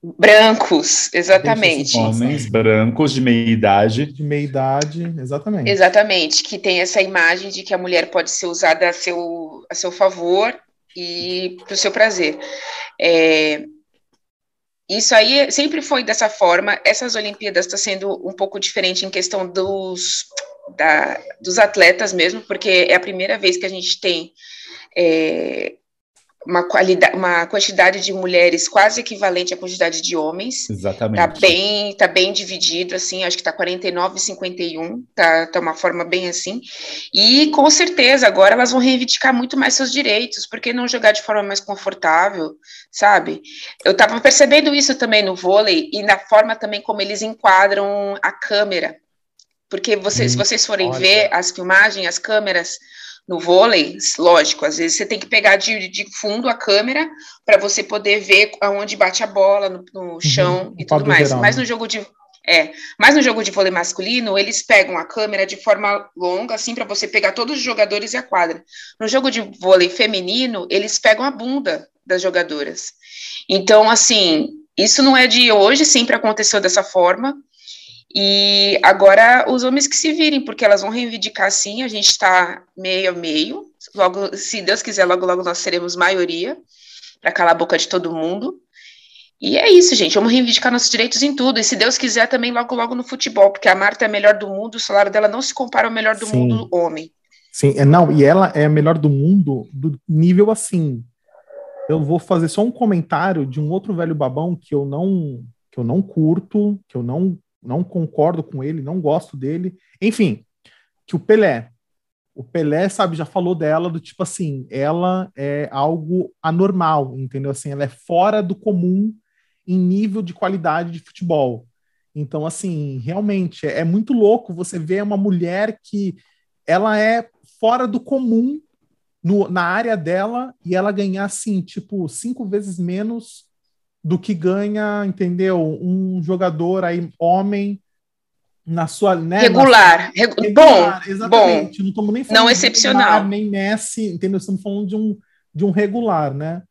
Brancos, exatamente.
Homens brancos de meia idade.
De meia idade, exatamente.
Exatamente, que tem essa imagem de que a mulher pode ser usada a seu, a seu favor e para o seu prazer. É, isso aí sempre foi dessa forma. Essas Olimpíadas está sendo um pouco diferente em questão dos, da, dos atletas mesmo, porque é a primeira vez que a gente tem é, uma, qualidade, uma quantidade de mulheres quase equivalente à quantidade de homens.
Exatamente.
Tá bem, tá bem dividido, assim, acho que tá 49 e 51, tá, tá uma forma bem assim. E com certeza agora elas vão reivindicar muito mais seus direitos, porque não jogar de forma mais confortável, sabe? Eu tava percebendo isso também no vôlei e na forma também como eles enquadram a câmera. Porque você, hum, se vocês forem olha. ver as filmagens, as câmeras, no vôlei, lógico, às vezes você tem que pegar de, de fundo a câmera para você poder ver aonde bate a bola no, no uhum, chão e tudo mais. Geral, mas né? no jogo de é, mas no jogo de vôlei masculino, eles pegam a câmera de forma longa, assim, para você pegar todos os jogadores e a quadra. No jogo de vôlei feminino, eles pegam a bunda das jogadoras. Então, assim, isso não é de hoje, sempre aconteceu dessa forma. E agora os homens que se virem, porque elas vão reivindicar sim, a gente está meio a meio. Logo, se Deus quiser, logo, logo nós seremos maioria para calar a boca de todo mundo. E é isso, gente. Vamos reivindicar nossos direitos em tudo. E se Deus quiser, também logo, logo no futebol, porque a Marta é a melhor do mundo, o salário dela não se compara ao melhor do sim. mundo homem.
Sim, é, não, e ela é a melhor do mundo do nível assim. Eu vou fazer só um comentário de um outro velho babão que eu não que eu não curto, que eu não não concordo com ele, não gosto dele. Enfim, que o Pelé. O Pelé, sabe, já falou dela do tipo assim, ela é algo anormal, entendeu? Assim, ela é fora do comum em nível de qualidade de futebol. Então, assim, realmente é, muito louco você ver uma mulher que ela é fora do comum no, na área dela e ela ganhar, assim, tipo, cinco vezes menos do que ganha, entendeu? Um jogador aí, homem, na sua. Né,
regular.
Na
sua, regular bom.
Exatamente. Bom, não estamos nem
falando não excepcional.
Neymar, nem Messi, entendeu? Estamos falando de um, de um regular, né?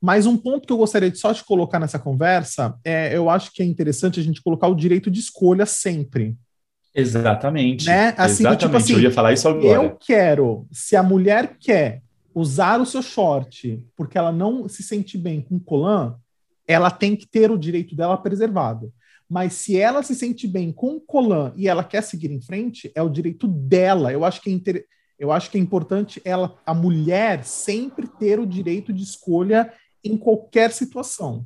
Mas um ponto que eu gostaria de só de colocar nessa conversa é, eu acho que é interessante a gente colocar o direito de escolha sempre.
Exatamente.
Né? Assim,
Exatamente.
Tipo assim,
eu ia falar isso agora.
Eu quero, se a mulher quer usar o seu short porque ela não se sente bem com colan, ela tem que ter o direito dela preservado. Mas se ela se sente bem com o Colan e ela quer seguir em frente, é o direito dela. Eu acho que é, inter... eu acho que é importante ela, a mulher sempre ter o direito de escolha em qualquer situação,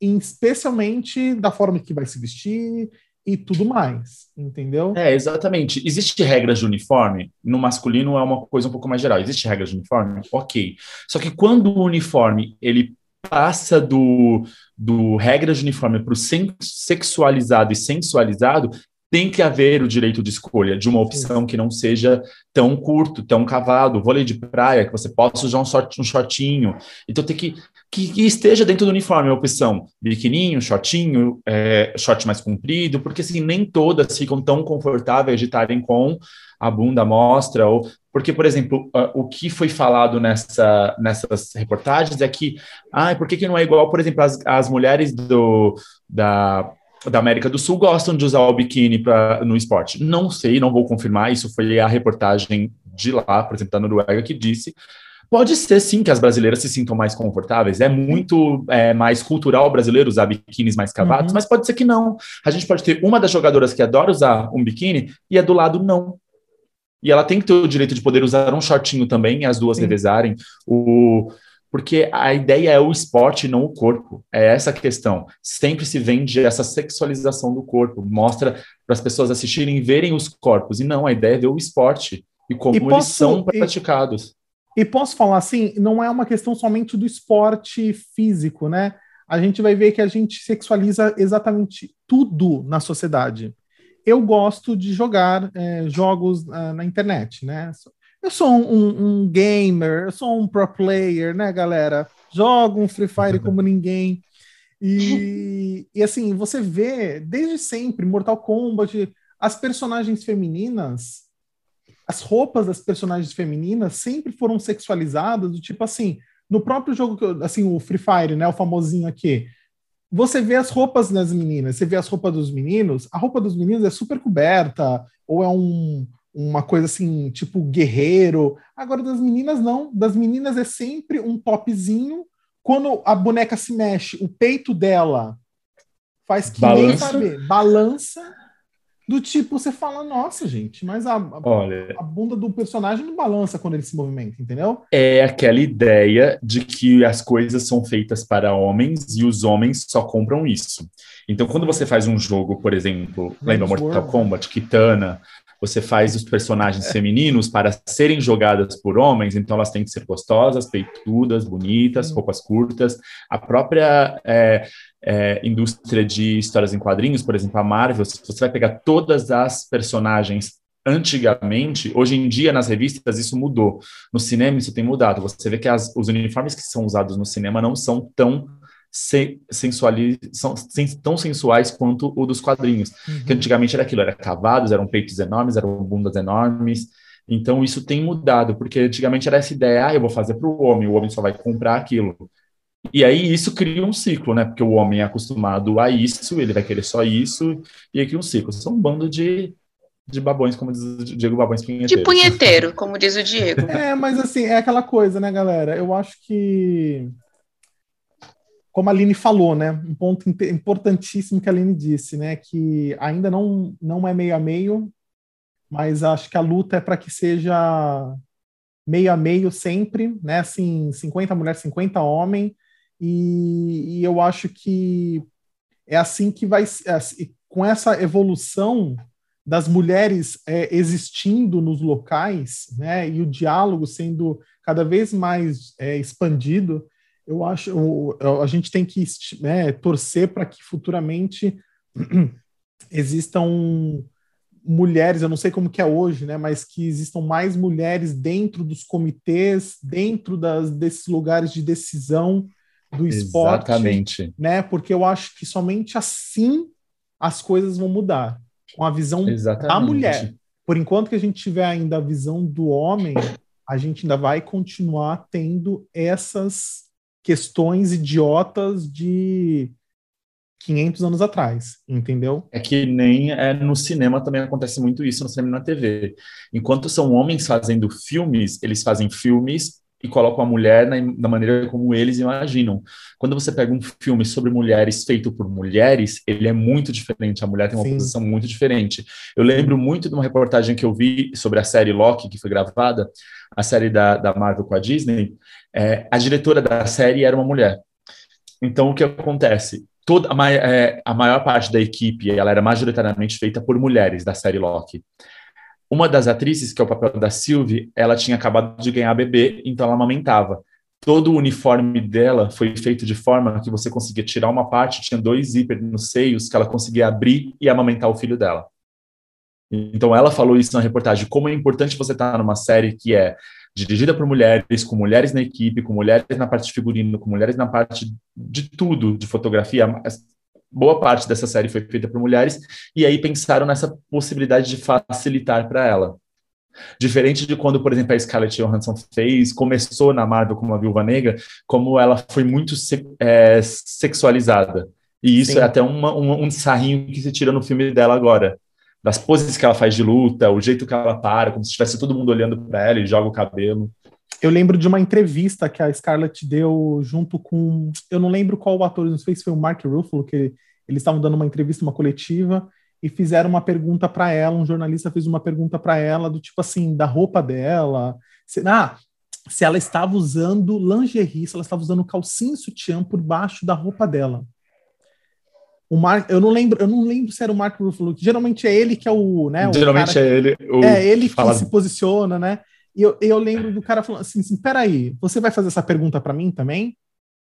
especialmente da forma que vai se vestir e tudo mais, entendeu?
É, exatamente. Existe regras de uniforme? No masculino é uma coisa um pouco mais geral. Existe regras de uniforme? Ok. Só que quando o uniforme ele passa do, do regra de uniforme para o sexualizado e sensualizado, tem que haver o direito de escolha de uma opção que não seja tão curto, tão cavado, vôlei de praia, que você possa usar um, short, um shortinho. Então tem que, que, que esteja dentro do uniforme a opção. Biquininho, shortinho, é, short mais comprido, porque assim, nem todas ficam tão confortáveis de estarem com a bunda mostra, ou porque, por exemplo, o que foi falado nessa, nessas reportagens é que, ah, por que, que não é igual, por exemplo, as, as mulheres do, da da América do Sul gostam de usar o biquíni pra, no esporte. Não sei, não vou confirmar, isso foi a reportagem de lá, por exemplo, da Noruega, que disse. Pode ser sim que as brasileiras se sintam mais confortáveis. É muito é, mais cultural brasileiro usar biquínis mais cavados, uhum. mas pode ser que não. A gente pode ter uma das jogadoras que adora usar um biquíni e a do lado não. E ela tem que ter o direito de poder usar um shortinho também, as duas sim. revezarem. O, porque a ideia é o esporte, não o corpo. É essa a questão. Sempre se vende essa sexualização do corpo, mostra para as pessoas assistirem e verem os corpos. E não, a ideia é ver o esporte e como e posso, eles são praticados.
E, e posso falar assim, não é uma questão somente do esporte físico, né? A gente vai ver que a gente sexualiza exatamente tudo na sociedade. Eu gosto de jogar é, jogos uh, na internet, né? Eu sou um, um, um, gamer, eu sou um pro player, né, galera? Jogo um Free Fire como *laughs* ninguém. E, *laughs* e assim, você vê desde sempre Mortal Kombat, as personagens femininas, as roupas das personagens femininas sempre foram sexualizadas, do tipo assim, no próprio jogo, assim, o Free Fire, né, o famosinho aqui, você vê as roupas das meninas, você vê as roupas dos meninos, a roupa dos meninos é super coberta, ou é um, uma coisa assim, tipo guerreiro. Agora, das meninas, não. Das meninas é sempre um topzinho. Quando a boneca se mexe, o peito dela faz que balança. nem saber, balança. Do tipo, você fala, nossa, gente, mas a, a, Olha, a bunda do personagem não balança quando ele se movimenta, entendeu?
É aquela ideia de que as coisas são feitas para homens e os homens só compram isso. Então, quando você faz um jogo, por exemplo, lembra Mortal Kombat, Kitana, você faz os personagens femininos para serem jogadas por homens, então elas têm que ser gostosas, peitudas, bonitas, roupas curtas. A própria é, é, indústria de histórias em quadrinhos, por exemplo, a Marvel, se você vai pegar todas as personagens antigamente, hoje em dia nas revistas isso mudou. No cinema isso tem mudado. Você vê que as, os uniformes que são usados no cinema não são tão se, sensuali, são tão sensuais quanto o dos quadrinhos. Uhum. Que antigamente era aquilo, era cavados, eram peitos enormes, eram bundas enormes. Então isso tem mudado, porque antigamente era essa ideia, ah, eu vou fazer para o homem, o homem só vai comprar aquilo. E aí isso cria um ciclo, né? Porque o homem é acostumado a isso, ele vai querer só isso, e aí cria um ciclo. São um bando de, de babões, como diz o Diego Babões
Punheteiro. De punheteiro, como diz o Diego. *laughs*
É, mas assim, é aquela coisa, né, galera? Eu acho que como a Aline falou, né, um ponto importantíssimo que a Aline disse, né, que ainda não, não é meio a meio, mas acho que a luta é para que seja meio a meio sempre, né, assim, 50 mulheres, 50 homens, e, e eu acho que é assim que vai, é, com essa evolução das mulheres é, existindo nos locais, né, e o diálogo sendo cada vez mais é, expandido, eu acho a gente tem que né, torcer para que futuramente *clears throat* existam mulheres, eu não sei como que é hoje, né, mas que existam mais mulheres dentro dos comitês, dentro das, desses lugares de decisão do esporte,
Exatamente.
né? Porque eu acho que somente assim as coisas vão mudar, com a visão Exatamente. da mulher. Por enquanto que a gente tiver ainda a visão do homem, a gente ainda vai continuar tendo essas questões idiotas de 500 anos atrás, entendeu?
É que nem é, no cinema também acontece muito isso, no cinema e na TV. Enquanto são homens fazendo filmes, eles fazem filmes e colocam a mulher na, maneira como eles imaginam. Quando você pega um filme sobre mulheres feito por mulheres, ele é muito diferente. A mulher tem uma Sim. posição muito diferente. Eu lembro muito de uma reportagem que eu vi sobre a série Loki, que foi gravada, a série da, da Marvel com a Disney. É, a diretora da série era uma mulher. Então, o que acontece? Toda a, é, a maior parte da equipe ela era majoritariamente feita por mulheres da série Loki. Uma das atrizes, que é o papel da Sylvie, ela tinha acabado de ganhar bebê, então ela amamentava. todo o uniforme dela foi feito de forma que você conseguia tirar uma parte, tinha dois zíper nos seios que ela conseguia abrir e amamentar o filho dela. Então ela falou isso na reportagem, como é importante você estar numa série que é dirigida por mulheres, com mulheres na equipe, com mulheres na parte de figurino, com mulheres na parte de tudo, de fotografia. Boa parte dessa série foi feita por mulheres, e aí pensaram nessa possibilidade de facilitar para ela. Diferente de quando, por exemplo, a Scarlett Johansson fez, começou na Marvel como a Viúva Negra, como ela foi muito é, sexualizada. E isso Sim. é até uma, um, um sarrinho que se tira no filme dela agora das poses que ela faz de luta, o jeito que ela para, como se estivesse todo mundo olhando para ela e joga o cabelo.
Eu lembro de uma entrevista que a Scarlett deu junto com. Eu não lembro qual o ator, não sei se foi o Mark Ruffalo, que eles estavam dando uma entrevista, uma coletiva, e fizeram uma pergunta para ela. Um jornalista fez uma pergunta para ela, do tipo assim, da roupa dela. Se, ah, se ela estava usando lingerie, se ela estava usando calcinha e sutiã por baixo da roupa dela. O Mark, eu não lembro, eu não lembro se era o Mark Ruffalo, geralmente é ele que é o, né? O
geralmente é ele.
O é ele que fala... se posiciona, né? E eu, eu lembro do cara falando assim, assim peraí, você vai fazer essa pergunta para mim também?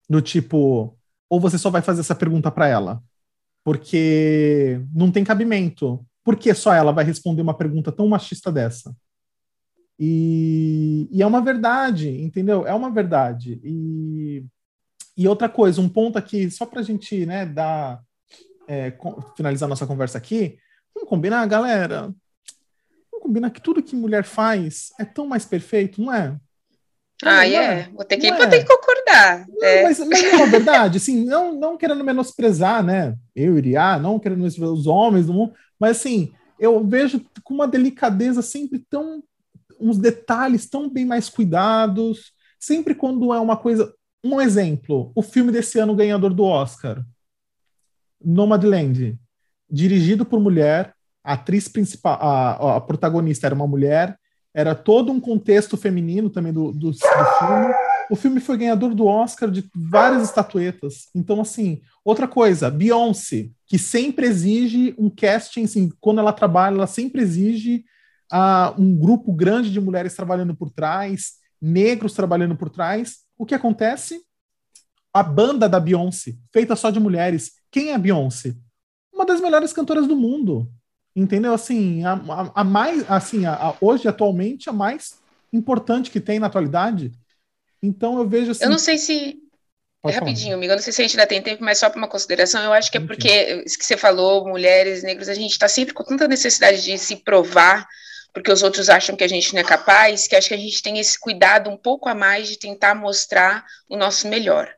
Do tipo, ou você só vai fazer essa pergunta para ela? Porque não tem cabimento. Por que só ela vai responder uma pergunta tão machista dessa? E, e é uma verdade, entendeu? É uma verdade. E, e outra coisa, um ponto aqui, só para gente né, dar é, finalizar nossa conversa aqui, vamos combinar, galera? Vamos combinar que tudo que mulher faz é tão mais perfeito, não é?
Ah, é. é. Vou ter que, vou é. ter que concordar.
Não, é. Mas, mas não é uma verdade, assim, não, não querendo menosprezar, né? Eu iria, não querendo menosprezar os homens do mundo, mas assim, eu vejo com uma delicadeza sempre tão. uns detalhes tão bem mais cuidados. Sempre quando é uma coisa. Um exemplo, o filme desse ano ganhador do Oscar. Nomadland, dirigido por mulher, a atriz principal, a, a, protagonista era uma mulher, era todo um contexto feminino também do, do, do, filme. O filme foi ganhador do Oscar de várias estatuetas. Então, assim, outra coisa, Beyoncé, que sempre exige um casting, assim, quando ela trabalha, ela sempre exige uh, um grupo grande de mulheres trabalhando por trás, negros trabalhando por trás. O que acontece? A banda da Beyoncé, feita só de mulheres, quem é a Beyoncé? Uma das melhores cantoras do mundo. Entendeu? Assim, a, a, a mais, assim, a, hoje, atualmente, a mais importante que tem na atualidade. Então, eu vejo assim.
Eu não sei se. Pode Rapidinho, falar. amigo, eu não sei se a gente ainda tem tempo, mas só para uma consideração, eu acho que é porque, isso que você falou, mulheres, negros, a gente está sempre com tanta necessidade de se provar, porque os outros acham que a gente não é capaz, que acho que a gente tem esse cuidado um pouco a mais de tentar mostrar o nosso melhor.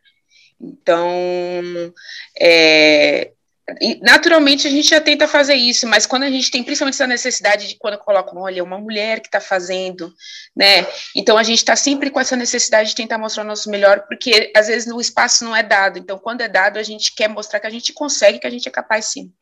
Então, é, naturalmente a gente já tenta fazer isso, mas quando a gente tem principalmente essa necessidade de quando colocam, olha, uma mulher que está fazendo, né? Então a gente está sempre com essa necessidade de tentar mostrar o nosso melhor, porque às vezes o espaço não é dado. Então, quando é dado, a gente quer mostrar que a gente consegue, que a gente é capaz sim.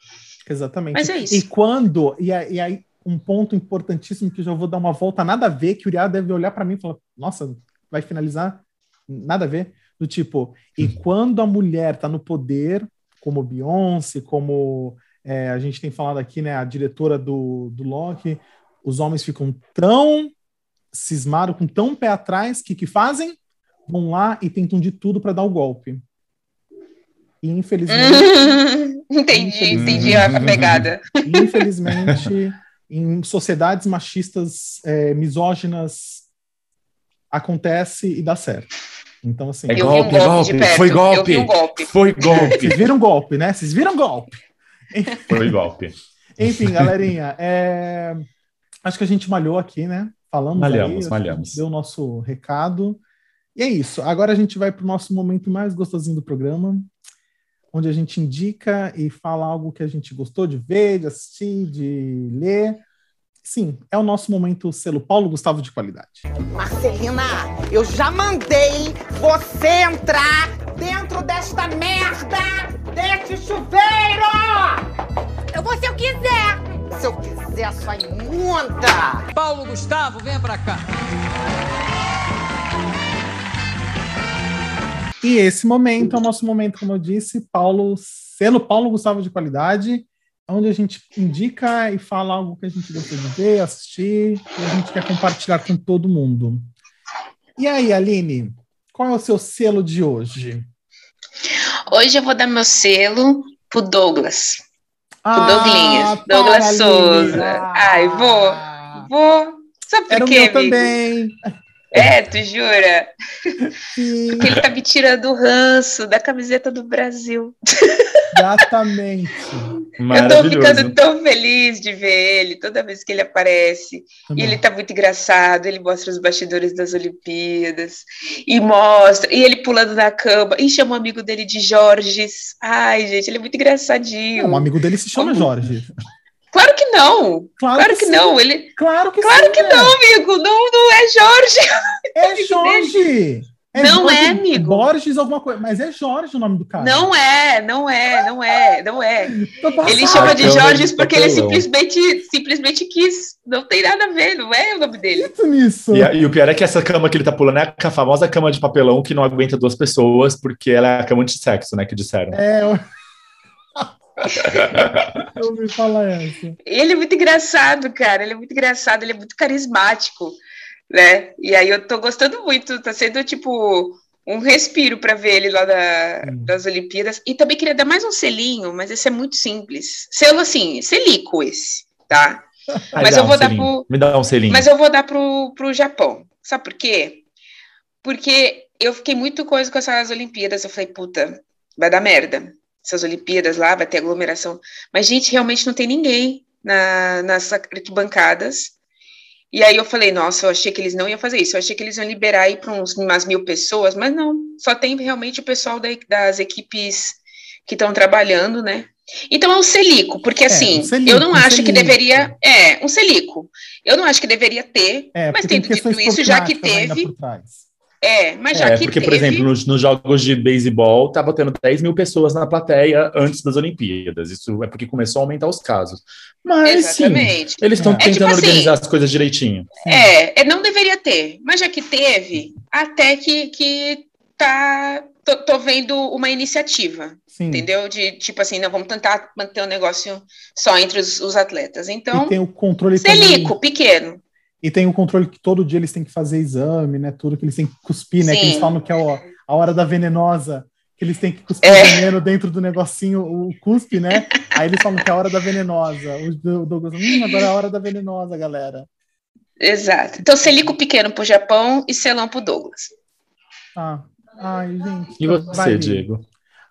Exatamente.
Mas é isso.
E quando, e aí, um ponto importantíssimo que eu já vou dar uma volta, nada a ver, que o Uriah deve olhar para mim e falar, nossa, vai finalizar? Nada a ver do tipo, e uhum. quando a mulher está no poder, como Beyoncé, como é, a gente tem falado aqui, né, a diretora do, do Loki, os homens ficam tão cismados, com tão pé atrás, que que fazem? Vão lá e tentam de tudo para dar o golpe. E infelizmente. *laughs*
entendi, entendi a pegada.
Infelizmente, *laughs* em sociedades machistas, é, misóginas, acontece e dá certo. Então, assim.
É golpe, um golpe, golpe foi golpe, um golpe. Foi golpe.
Vocês viram golpe, né? Vocês viram golpe.
Foi golpe.
Enfim, galerinha, é... acho que a gente malhou aqui, né? Falamos
malhamos, aí, malhamos.
Deu o nosso recado. E é isso. Agora a gente vai para o nosso momento mais gostosinho do programa, onde a gente indica e fala algo que a gente gostou de ver, de assistir, de ler Sim, é o nosso momento selo Paulo Gustavo de qualidade.
Marcelina, eu já mandei você entrar dentro desta merda, deste chuveiro!
Eu vou se eu quiser!
Se eu quiser, sua imunda!
Paulo Gustavo, venha pra cá.
E esse momento é o nosso momento, como eu disse, Paulo, selo Paulo Gustavo de qualidade onde a gente indica e fala algo que a gente gostou de ver, assistir, e a gente quer compartilhar com todo mundo. E aí, Aline, Qual é o seu selo de hoje?
Hoje eu vou dar meu selo pro Douglas. Pro
Ah,
Douglinhas.
para,
Douglas. Souza.
Ah.
Ai, vou. Vou. Sabe por
Era o
quê,
meu
amigo?
também.
É, tu jura?
Sim,
Porque ele tá me tirando o ranço da camiseta do Brasil.
exatamente.
Eu tô ficando tão feliz de ver ele toda vez que ele aparece. E ele tá muito engraçado, ele mostra os bastidores das Olimpíadas e mostra, e ele pulando na cama, e chama o amigo dele de Jorges. Ai, gente, ele é muito engraçadinho.
Não, um amigo dele se chama
Como?
Jorge.
Claro que não,
Claro,
claro que
sim.
não, ele.
Claro que
Claro
sim,
que
é.
não, amigo, não, não é Jorge. *laughs*
É Jorge.
Não
Jorge
é, amigo.
Borges alguma coisa, mas é Jorge o nome do cara.
Não é, não é, não é, não é. Ele chama de Jorges porque ele simplesmente, simplesmente quis. Não tem nada a ver, não é o nome dele.
Acredito nisso.
E, e o pior é que essa cama que ele tá pulando é a famosa cama de papelão que não aguenta duas pessoas, porque ela é a cama de sexo, né? Que disseram.
É, eu... *laughs* eu ouvi falar essa.
Ele é muito engraçado, cara. Ele é muito engraçado, ele é muito carismático, né? E aí eu tô gostando muito, tá sendo tipo um respiro para ver ele lá da-
Sim.
das Olimpíadas. E também queria dar mais um selinho, mas esse é muito simples. Selo assim, selico esse, tá? *laughs* Mas eu
um
vou dar
selinho.
pro-
Me dá um selinho.
Mas eu vou dar pro, pro Japão. Sabe por quê? Porque eu fiquei muito coisa com essas Olimpíadas. Eu falei, puta, vai dar merda. Essas Olimpíadas lá, vai ter aglomeração. Mas, gente, realmente não tem ninguém na, nas arquibancadas. E aí eu falei, nossa, eu achei que eles não iam fazer isso. Eu achei que eles iam liberar aí para umas mil pessoas, mas não. Só tem realmente o pessoal da- das equipes que estão trabalhando, né? Então é um selico, porque assim,
um selico,
eu não
um
acho que
selico.
deveria. É, um selico. Eu não acho que deveria ter,
É,
mas tendo dito isso, já que teve. É, mas já
É,
que
porque,
teve.
por exemplo, nos, nos jogos de beisebol, tava tendo 10 mil pessoas na plateia antes das Olimpíadas. Isso é porque começou a aumentar os casos. Mas sim,
Exatamente.
eles estão
É.
É tipo
tentando
assim,
organizar as coisas direitinho.
É, é, não deveria ter, mas já que teve, até que, que tá. Tô, tô vendo uma iniciativa,
Sim.
entendeu? De tipo assim, não, vamos tentar manter o negócio só entre os, os atletas. Então,
e tem o controle também-
selico, pequeno.
E tem o controle que todo dia eles têm que fazer exame, né? Tudo que eles têm que cuspir, né? Que
Sim.
eles falam que é o- a hora da venenosa, que eles têm que cuspir
É.
veneno dentro do negocinho, o cuspe, né? Aí eles falam que é a hora da venenosa. O Do- Douglas, hum, agora é a hora da venenosa, galera.
Exato. Então, selico pequeno pro Japão e selão pro Douglas.
Ah, ai, gente.
E você,
vai,
Diego?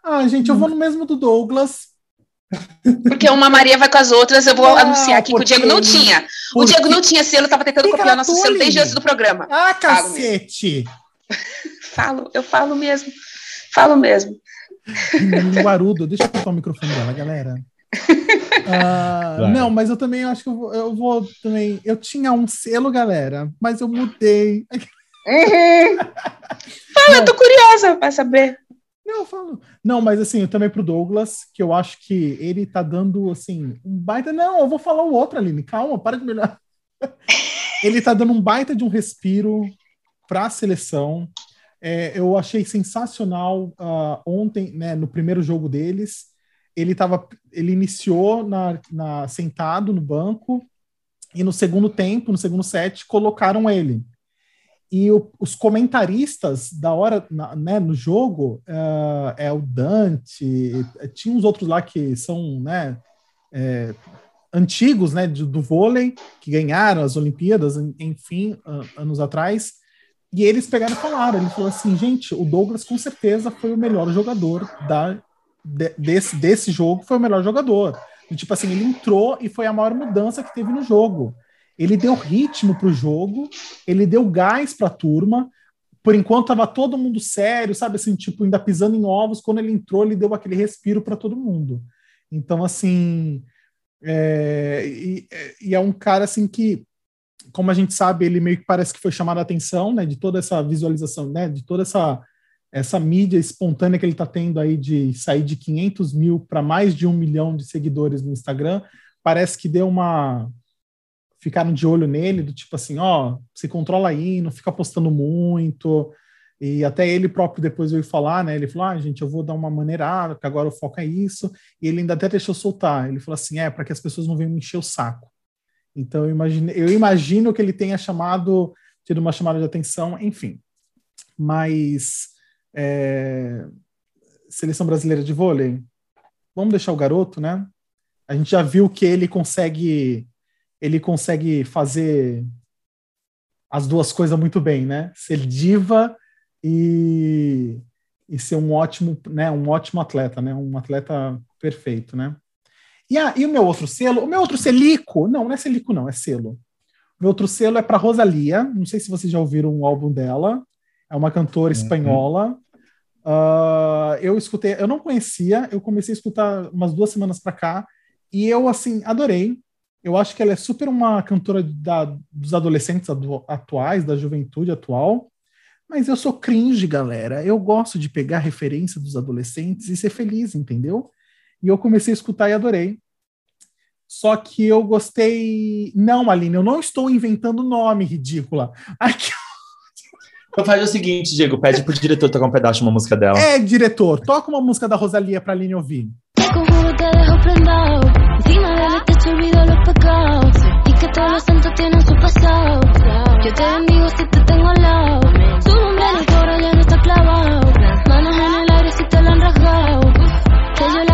Ah, gente, eu vou no mesmo do Douglas.
Porque uma Maria vai com as outras, eu vou
Não,
anunciar aqui que o Diego não tinha. O Diego não tinha selo, tava tentando
Fica
copiar nosso selo desde antes do programa.
Ah, cacete! *laughs*
Falo, eu falo mesmo. Falo mesmo.
Linguarudo, deixa eu cortar o microfone dela, galera. *laughs* Ah, não, mas eu também acho que eu vou, eu vou também. Eu tinha um selo, galera, mas eu mudei.
Fala, eu tô curiosa pra saber.
Eu falo. Não, mas assim, eu também pro Douglas, que eu acho que ele tá dando assim um baita. Não, eu vou falar o outro, Aline. Calma, para de melhorar. *laughs* ele tá dando um baita de um respiro para a seleção. É, eu achei sensacional ah, ontem, né, no primeiro jogo deles. Ele tava, ele iniciou na, na- sentado no banco e no segundo tempo, no segundo set, colocaram ele. E o- os comentaristas da hora, na- né, no jogo, ah, é o Dante, eh, tinha uns outros lá que são, né, é, antigos, né, de- do vôlei, que ganharam as Olimpíadas, en- enfim, an- anos atrás, e eles pegaram e falaram, ele falou assim, gente, o Douglas com certeza foi o melhor jogador da, de- desse, desse jogo, foi o melhor jogador. E, tipo assim, ele entrou e foi a maior mudança que teve no jogo. Ele deu ritmo pro jogo, ele deu gás para a turma. Por enquanto tava todo mundo sério, sabe assim, tipo, ainda pisando em ovos. Quando ele entrou, ele deu aquele respiro para todo mundo. Então, assim, é, e, e é um cara assim que, como a gente sabe, ele meio que parece que foi chamado a atenção, né, de toda essa visualização, né, de toda essa essa mídia espontânea que ele está tendo aí de sair de 500 mil para mais de um milhão de seguidores no Instagram, parece que deu uma ficaram de olho nele, do tipo assim, ó, se controla aí, não fica postando muito. E até ele próprio depois veio falar, né? Ele falou: ah, gente, eu vou dar uma maneirada, porque agora o foco é isso. E ele ainda até deixou soltar. Ele falou assim: é, para que as pessoas não venham me encher o saco. Então eu imagino, eu imagino que ele tenha chamado, tido uma chamada de atenção, enfim. Mas é, seleção brasileira de vôlei, vamos deixar o garoto, né? A gente já viu que ele consegue ele consegue fazer as duas coisas muito bem, né? Ser diva e, e ser um ótimo, né? Um ótimo atleta, né? Um atleta perfeito, né? E, a, e o meu outro selo, o meu outro selico, não, não é selico, não, é selo. O meu outro selo é para Rosalia. Não sei se vocês já ouviram um álbum dela. É uma cantora uhum. espanhola. Uh, eu escutei, eu não conhecia, eu comecei a escutar umas duas semanas para cá e eu assim adorei. Eu acho que ela é super uma cantora da, dos adolescentes atuais, da juventude atual. Mas eu sou cringe, galera. Eu gosto de pegar referência dos adolescentes e ser feliz, entendeu? E eu comecei a escutar e adorei. Só que eu gostei. Não, Aline, eu não estou inventando nome ridícula. Aqui
então faz o seguinte, Diego, pede pro diretor tocar um pedaço de uma música dela.
É, diretor, toca uma música da Rosalia pra Aline ouvir. Yo te bendigo si te tengo al lado. Su nombre en el coro ya no está clavado. Manos en el aire si te lo han rasgado. Que yo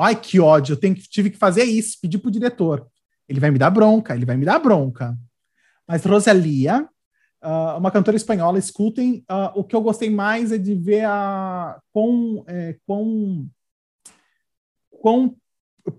Ai, que ódio, eu tenho tive que fazer isso, pedir pro diretor. Ele vai me dar bronca, ele vai me dar bronca. Mas Rosalia, ah, uma cantora espanhola, escutem. ah, o que eu gostei mais é de ver a quão, é, quão, quão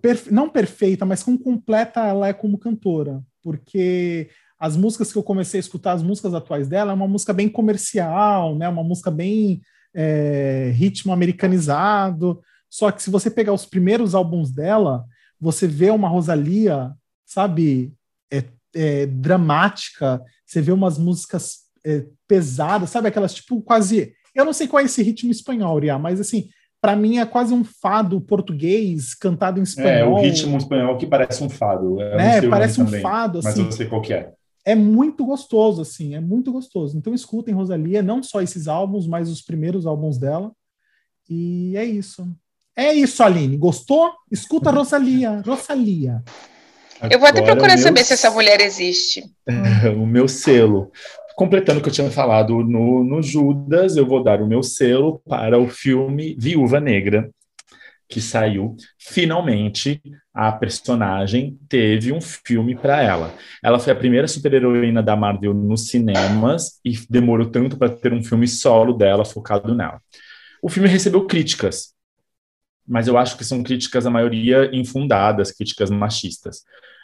perfe- não perfeita, mas quão completa ela é como cantora. Porque as músicas que eu comecei a escutar, as músicas atuais dela, é uma música bem comercial, né? Uma música bem é, ritmo americanizado. Só que se você pegar os primeiros álbuns dela, você vê uma Rosalia, sabe, é, é, dramática, você vê umas músicas é, pesadas, sabe, aquelas tipo quase. Eu não sei qual é esse ritmo espanhol, Ria, mas assim, para mim é quase um fado português cantado em
É,
espanhol.
o ritmo espanhol que parece um fado. Eu não o
Parece um
também,
fado,
Mas
assim.
eu sei qual que é.
É muito gostoso, assim, é muito gostoso. Então escutem Rosalia, não só esses álbuns, mas os primeiros álbuns dela. E é isso. É isso, Aline. Gostou? Escuta Rosalia. Rosalia.
Eu vou até procurar
meu-
saber se essa mulher existe.
o meu selo. Completando o que eu tinha falado no, no Judas, eu vou dar o meu selo para o filme Viúva Negra, que saiu. Finalmente, a personagem teve um filme para ela. Ela foi a primeira super-heroína da Marvel nos cinemas e demorou tanto para ter um filme solo dela focado nela. O filme recebeu críticas, mas eu acho que são críticas, a maioria infundadas, críticas machistas.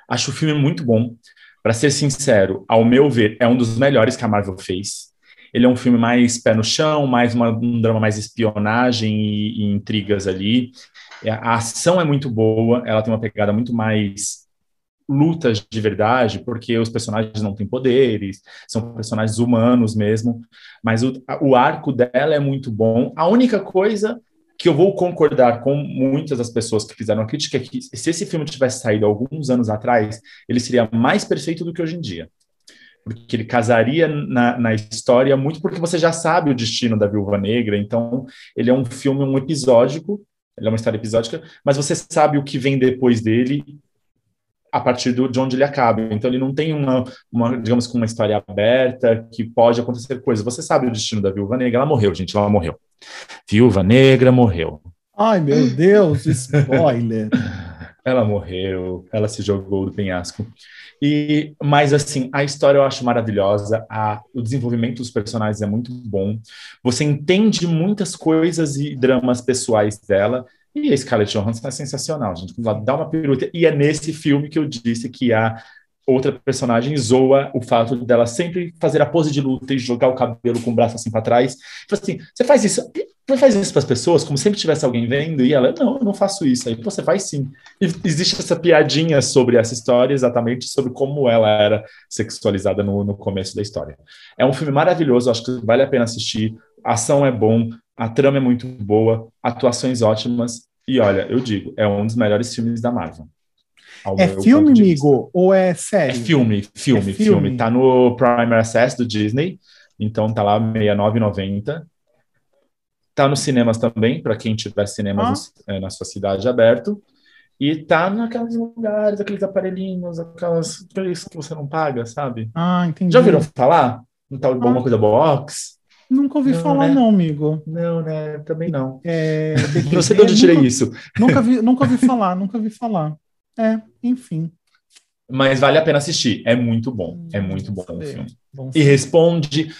Acho o filme muito bom. Para ser sincero, ao meu ver, é um dos melhores que a Marvel fez. Ele é um filme mais pé no chão, mais uma- um drama mais espionagem e, e intrigas ali. É, A ação é muito boa, ela tem uma pegada muito mais lutas de verdade, porque os personagens não têm poderes, são personagens humanos mesmo, mas o, o arco dela é muito bom. A única coisa que eu vou concordar com muitas das pessoas que fizeram a crítica é que se esse filme tivesse saído alguns anos atrás, ele seria mais perfeito do que hoje em dia. Porque ele casaria na, na história muito porque você já sabe o destino da Viúva Negra, então ele é um filme, um episódico, ele é uma história episódica, mas você sabe o que vem depois dele a partir do, de onde ele acaba. Então ele não tem uma, uma, digamos uma história aberta que pode acontecer coisas. Você sabe o destino da Viúva Negra, ela morreu, gente, ela morreu. Viúva Negra morreu.
Ai, meu *laughs* Deus, spoiler.
Ela morreu, ela se jogou do penhasco. E, mas assim, a história eu acho maravilhosa, a, o desenvolvimento dos personagens é muito bom. Você entende muitas coisas e dramas pessoais dela. E a Scarlett Johansson é sensacional, gente. Ela dá uma pirueta. E é nesse filme que eu disse que a outra personagem zoa o fato dela sempre fazer a pose de luta e jogar o cabelo com o braço assim para trás. Fala assim, você faz isso, você faz isso para as pessoas como sempre tivesse alguém vendo e ela, não, eu não faço isso. Aí você faz sim. E existe essa piadinha sobre essa história, exatamente sobre como ela era sexualizada no, no começo da história. É um filme maravilhoso, acho que vale a pena assistir. A ação é bom, a trama é muito boa, atuações ótimas e olha, eu digo, é um dos melhores filmes da Marvel.
É filme, amigo, ou é série?
É filme, filme, é filme, filme. Tá no Prime Access do Disney, então tá lá R$ 69,90. Tá nos cinemas também, para quem tiver cinemas ah. é, na sua cidade aberto. E tá naqueles lugares, aqueles aparelhinhos, aquelas aqueles que você não paga, sabe?
Ah, entendi.
Já ouviram falar? Não tá alguma ah. coisa box?
Nunca ouvi não, falar,
né?
não, amigo.
Não, né? Também não.
É, *laughs*
não sei de onde tirei isso.
Nunca vi, nunca ouvi falar, nunca ouvi falar. É, enfim.
Mas vale a pena assistir. É muito bom. É muito bom o filme. Bom e responde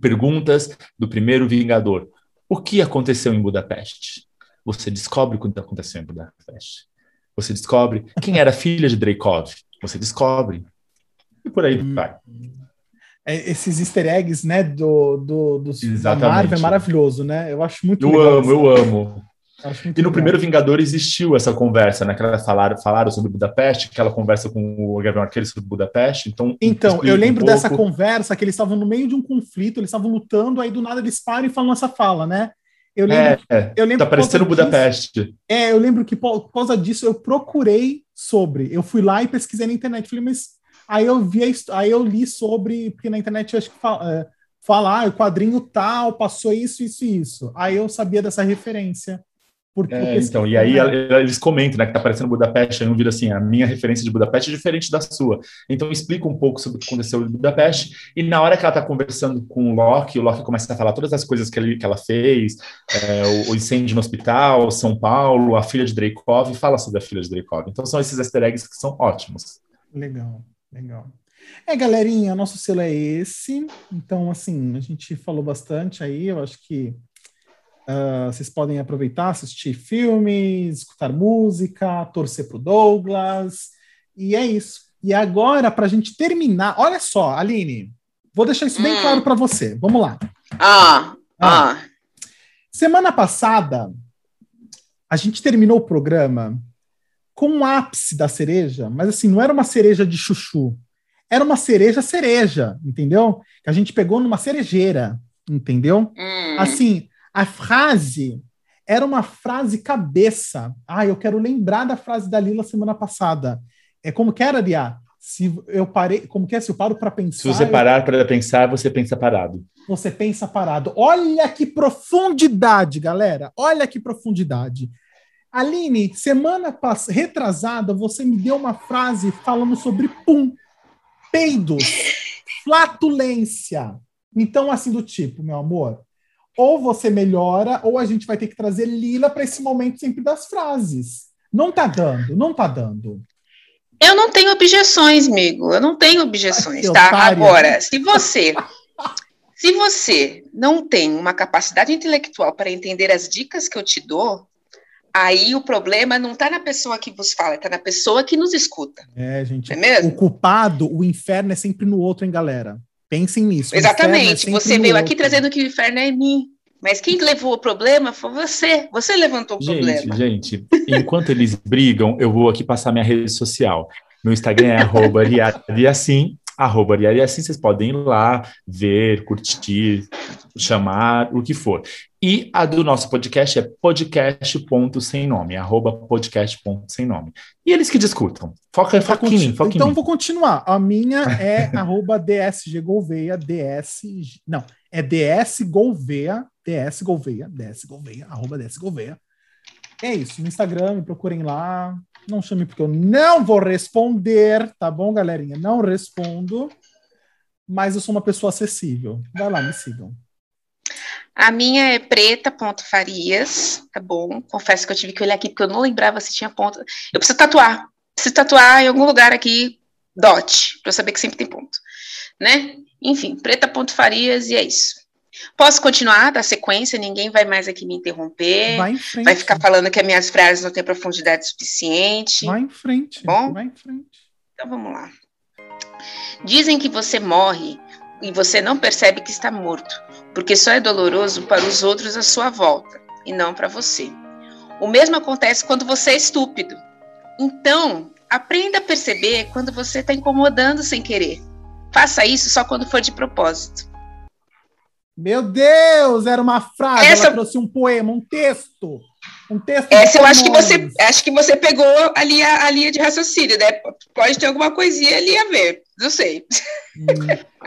perguntas do primeiro Vingador. O que aconteceu em Budapeste? Você descobre o que aconteceu em Budapeste. Você descobre quem era a filha de Dreykov. Você descobre. E por aí hum. vai.
É, esses easter eggs, né, do, do, do Marvel é maravilhoso, né? Eu acho muito
Eu amo, eu amo. E no primeiro Vingador existiu essa conversa, né? Que elas falaram, falaram sobre Budapeste, aquela conversa com o Gabriel Arqueiro sobre Budapeste. Então,
então eu lembro um dessa conversa que eles estavam no meio de um conflito, eles estavam lutando, aí do nada eles param e falam essa fala, né?
Eu lembro, é, eu lembro tá parecendo Budapeste.
Disso, é, eu lembro que por causa disso eu procurei sobre. Eu fui lá e pesquisei na internet. Falei, mas Aí eu vi, aí eu li sobre, porque na internet eu acho que fala, é, fala ah, o quadrinho tal, passou isso, isso e isso. Aí eu sabia dessa referência.
Porque é, então, e aí eles comentam, né, que tá aparecendo Budapeste, aí um vira assim, a minha referência de Budapeste é diferente da sua. Então explica um pouco sobre o que aconteceu em Budapeste, e na hora que ela tá conversando com o Loki, o Loki começa a falar todas as coisas que, ele, que ela fez, é, o, o, incêndio no hospital, São Paulo, a filha de Dreykov, fala sobre a filha de Dreykov. Então são esses easter eggs que são ótimos.
Legal. Legal. É, galerinha, nosso selo é esse. Então, assim, a gente falou bastante aí. Eu acho que uh, vocês podem aproveitar, assistir filmes, escutar música, torcer pro Douglas. E é isso. E agora, para a gente terminar, olha só, Aline, vou deixar isso bem hum. claro para você. Vamos lá.
Ah, ah, ah.
Semana passada, a gente terminou o programa com um ápice da cereja, mas assim, não era uma cereja de chuchu, era uma cereja cereja, entendeu? Que a gente pegou numa cerejeira, entendeu? Hum. Assim, a frase era uma frase cabeça. Ah, eu quero lembrar da frase da Lila semana passada. É como que era, Lia? Se eu parei, como que é? Se eu paro para pensar.
Se você parar para pensar, você pensa parado.
Você pensa parado. Olha que profundidade, galera. Olha que profundidade. Aline, semana passada, retrasada, você me deu uma frase falando sobre pum, peidos, *laughs* flatulência. Então, assim, do tipo, meu amor, ou você melhora, ou a gente vai ter que trazer Lila para esse momento sempre das frases. Não tá dando, não tá dando.
Eu não tenho objeções, amigo. Eu não tenho objeções, Ai, tá? Agora, se você se você não tem uma capacidade intelectual para entender as dicas que eu te dou, Aí o problema não está na pessoa que vos fala, está na pessoa que nos escuta.
É, gente. É mesmo? O culpado, o inferno é sempre no outro, hein, galera? Pensem nisso.
Exatamente. É você veio aqui trazendo que o inferno é em mim. Mas quem levou o problema foi você. Você levantou o
gente,
problema.
Gente, enquanto eles brigam, eu vou aqui passar minha rede social. Meu Instagram é arroba assim arroba e assim vocês podem ir lá, ver, curtir, chamar, o que for. E a do nosso podcast é podcast.sem nome, arroba podcast.sem nome. E eles que discutam. Foca, foca em mim, foca
Então
em mim.
vou continuar. A minha é *laughs* arroba DSG Gouveia, DS. Não, é DS Gouveia, DS Gouveia, DS Gouveia, arroba DS Gouveia. É isso, no Instagram, me procurem lá. Não chame porque eu não vou responder, tá bom, galerinha? Não respondo, mas eu sou uma pessoa acessível. Vai lá, me sigam.
A minha é preta.farias, tá bom? Confesso que eu tive que olhar aqui porque eu não lembrava se tinha ponto. Eu preciso tatuar. Preciso tatuar em algum lugar aqui, dot, para eu saber que sempre tem ponto, né? Enfim, preta.farias e é isso. Posso continuar da sequência, ninguém vai mais aqui me interromper.
Vai em frente.
Vai ficar falando que as minhas frases não têm profundidade suficiente.
Vai em frente.
Bom?
Vai em frente.
Então vamos lá. Dizem que você morre e você não percebe que está morto, porque só é doloroso para os outros à sua volta e não para você. O mesmo acontece quando você é estúpido. Então, aprenda a perceber quando você está incomodando sem querer. Faça isso só quando for de propósito.
Meu Deus, era uma frase,
Essa-
ela trouxe um poema, um texto. Um texto.
Essa eu acho que você, acho que você pegou ali a, a linha de raciocínio, né? Pode ter alguma coisinha ali a ver, não sei.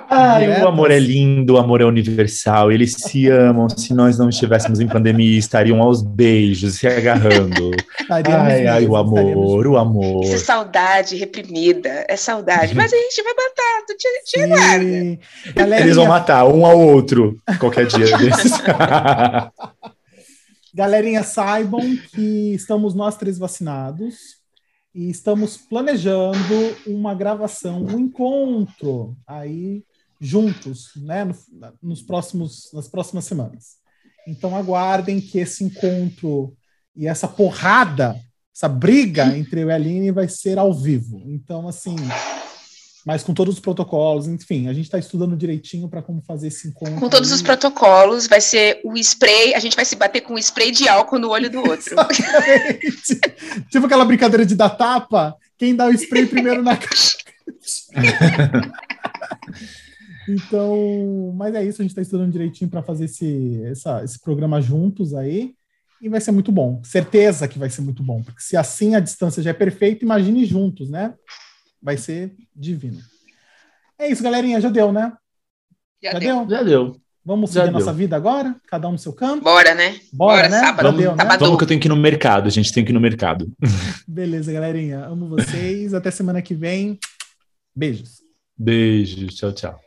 Ai, o amor é lindo, o amor é universal. Eles se amam. Se nós não estivéssemos em pandemia, estariam aos beijos, se agarrando. *laughs* Ai, ai, o amor, o amor.
Isso é saudade reprimida, é saudade. Mas a gente vai matar, tu te, te guarda.
Sim. Galerinha,
Eles vão matar um ao outro qualquer dia *laughs* desses.
galerinha, saibam que estamos nós três vacinados e estamos planejando uma gravação, um encontro aí juntos, né, no- nos próximos, nas próximas semanas. Então aguardem que esse encontro e essa porrada, essa briga entre eu e a Aline vai ser ao vivo. Então, assim, mas com todos os protocolos, enfim, a gente está estudando direitinho para como fazer esse encontro.
Com todos os protocolos, vai ser o spray, a gente vai se bater com um spray de álcool no olho do outro. *laughs*
Tipo aquela brincadeira de dar tapa, quem dá o spray primeiro na cara. *laughs* então, mas é isso, a gente está estudando direitinho para fazer esse, essa- esse programa juntos aí. E vai ser muito bom. Certeza que vai ser muito bom. Porque se assim a distância já é perfeita, imagine juntos, né? Vai ser divino. É isso, galerinha. Já deu, né?
Já
Já
deu.
deu?
Já deu.
Vamos
Já
seguir
deu.
nossa vida agora? Cada um no seu canto?
Bora, né?
Bora,
Bora,
né?
sábado.
Já deu, né?
Vamos que eu tenho que ir no mercado, a gente tem que ir no mercado. *laughs*
Beleza, galerinha. Amo vocês. Até semana que vem. Beijos.
Beijo, tchau, tchau.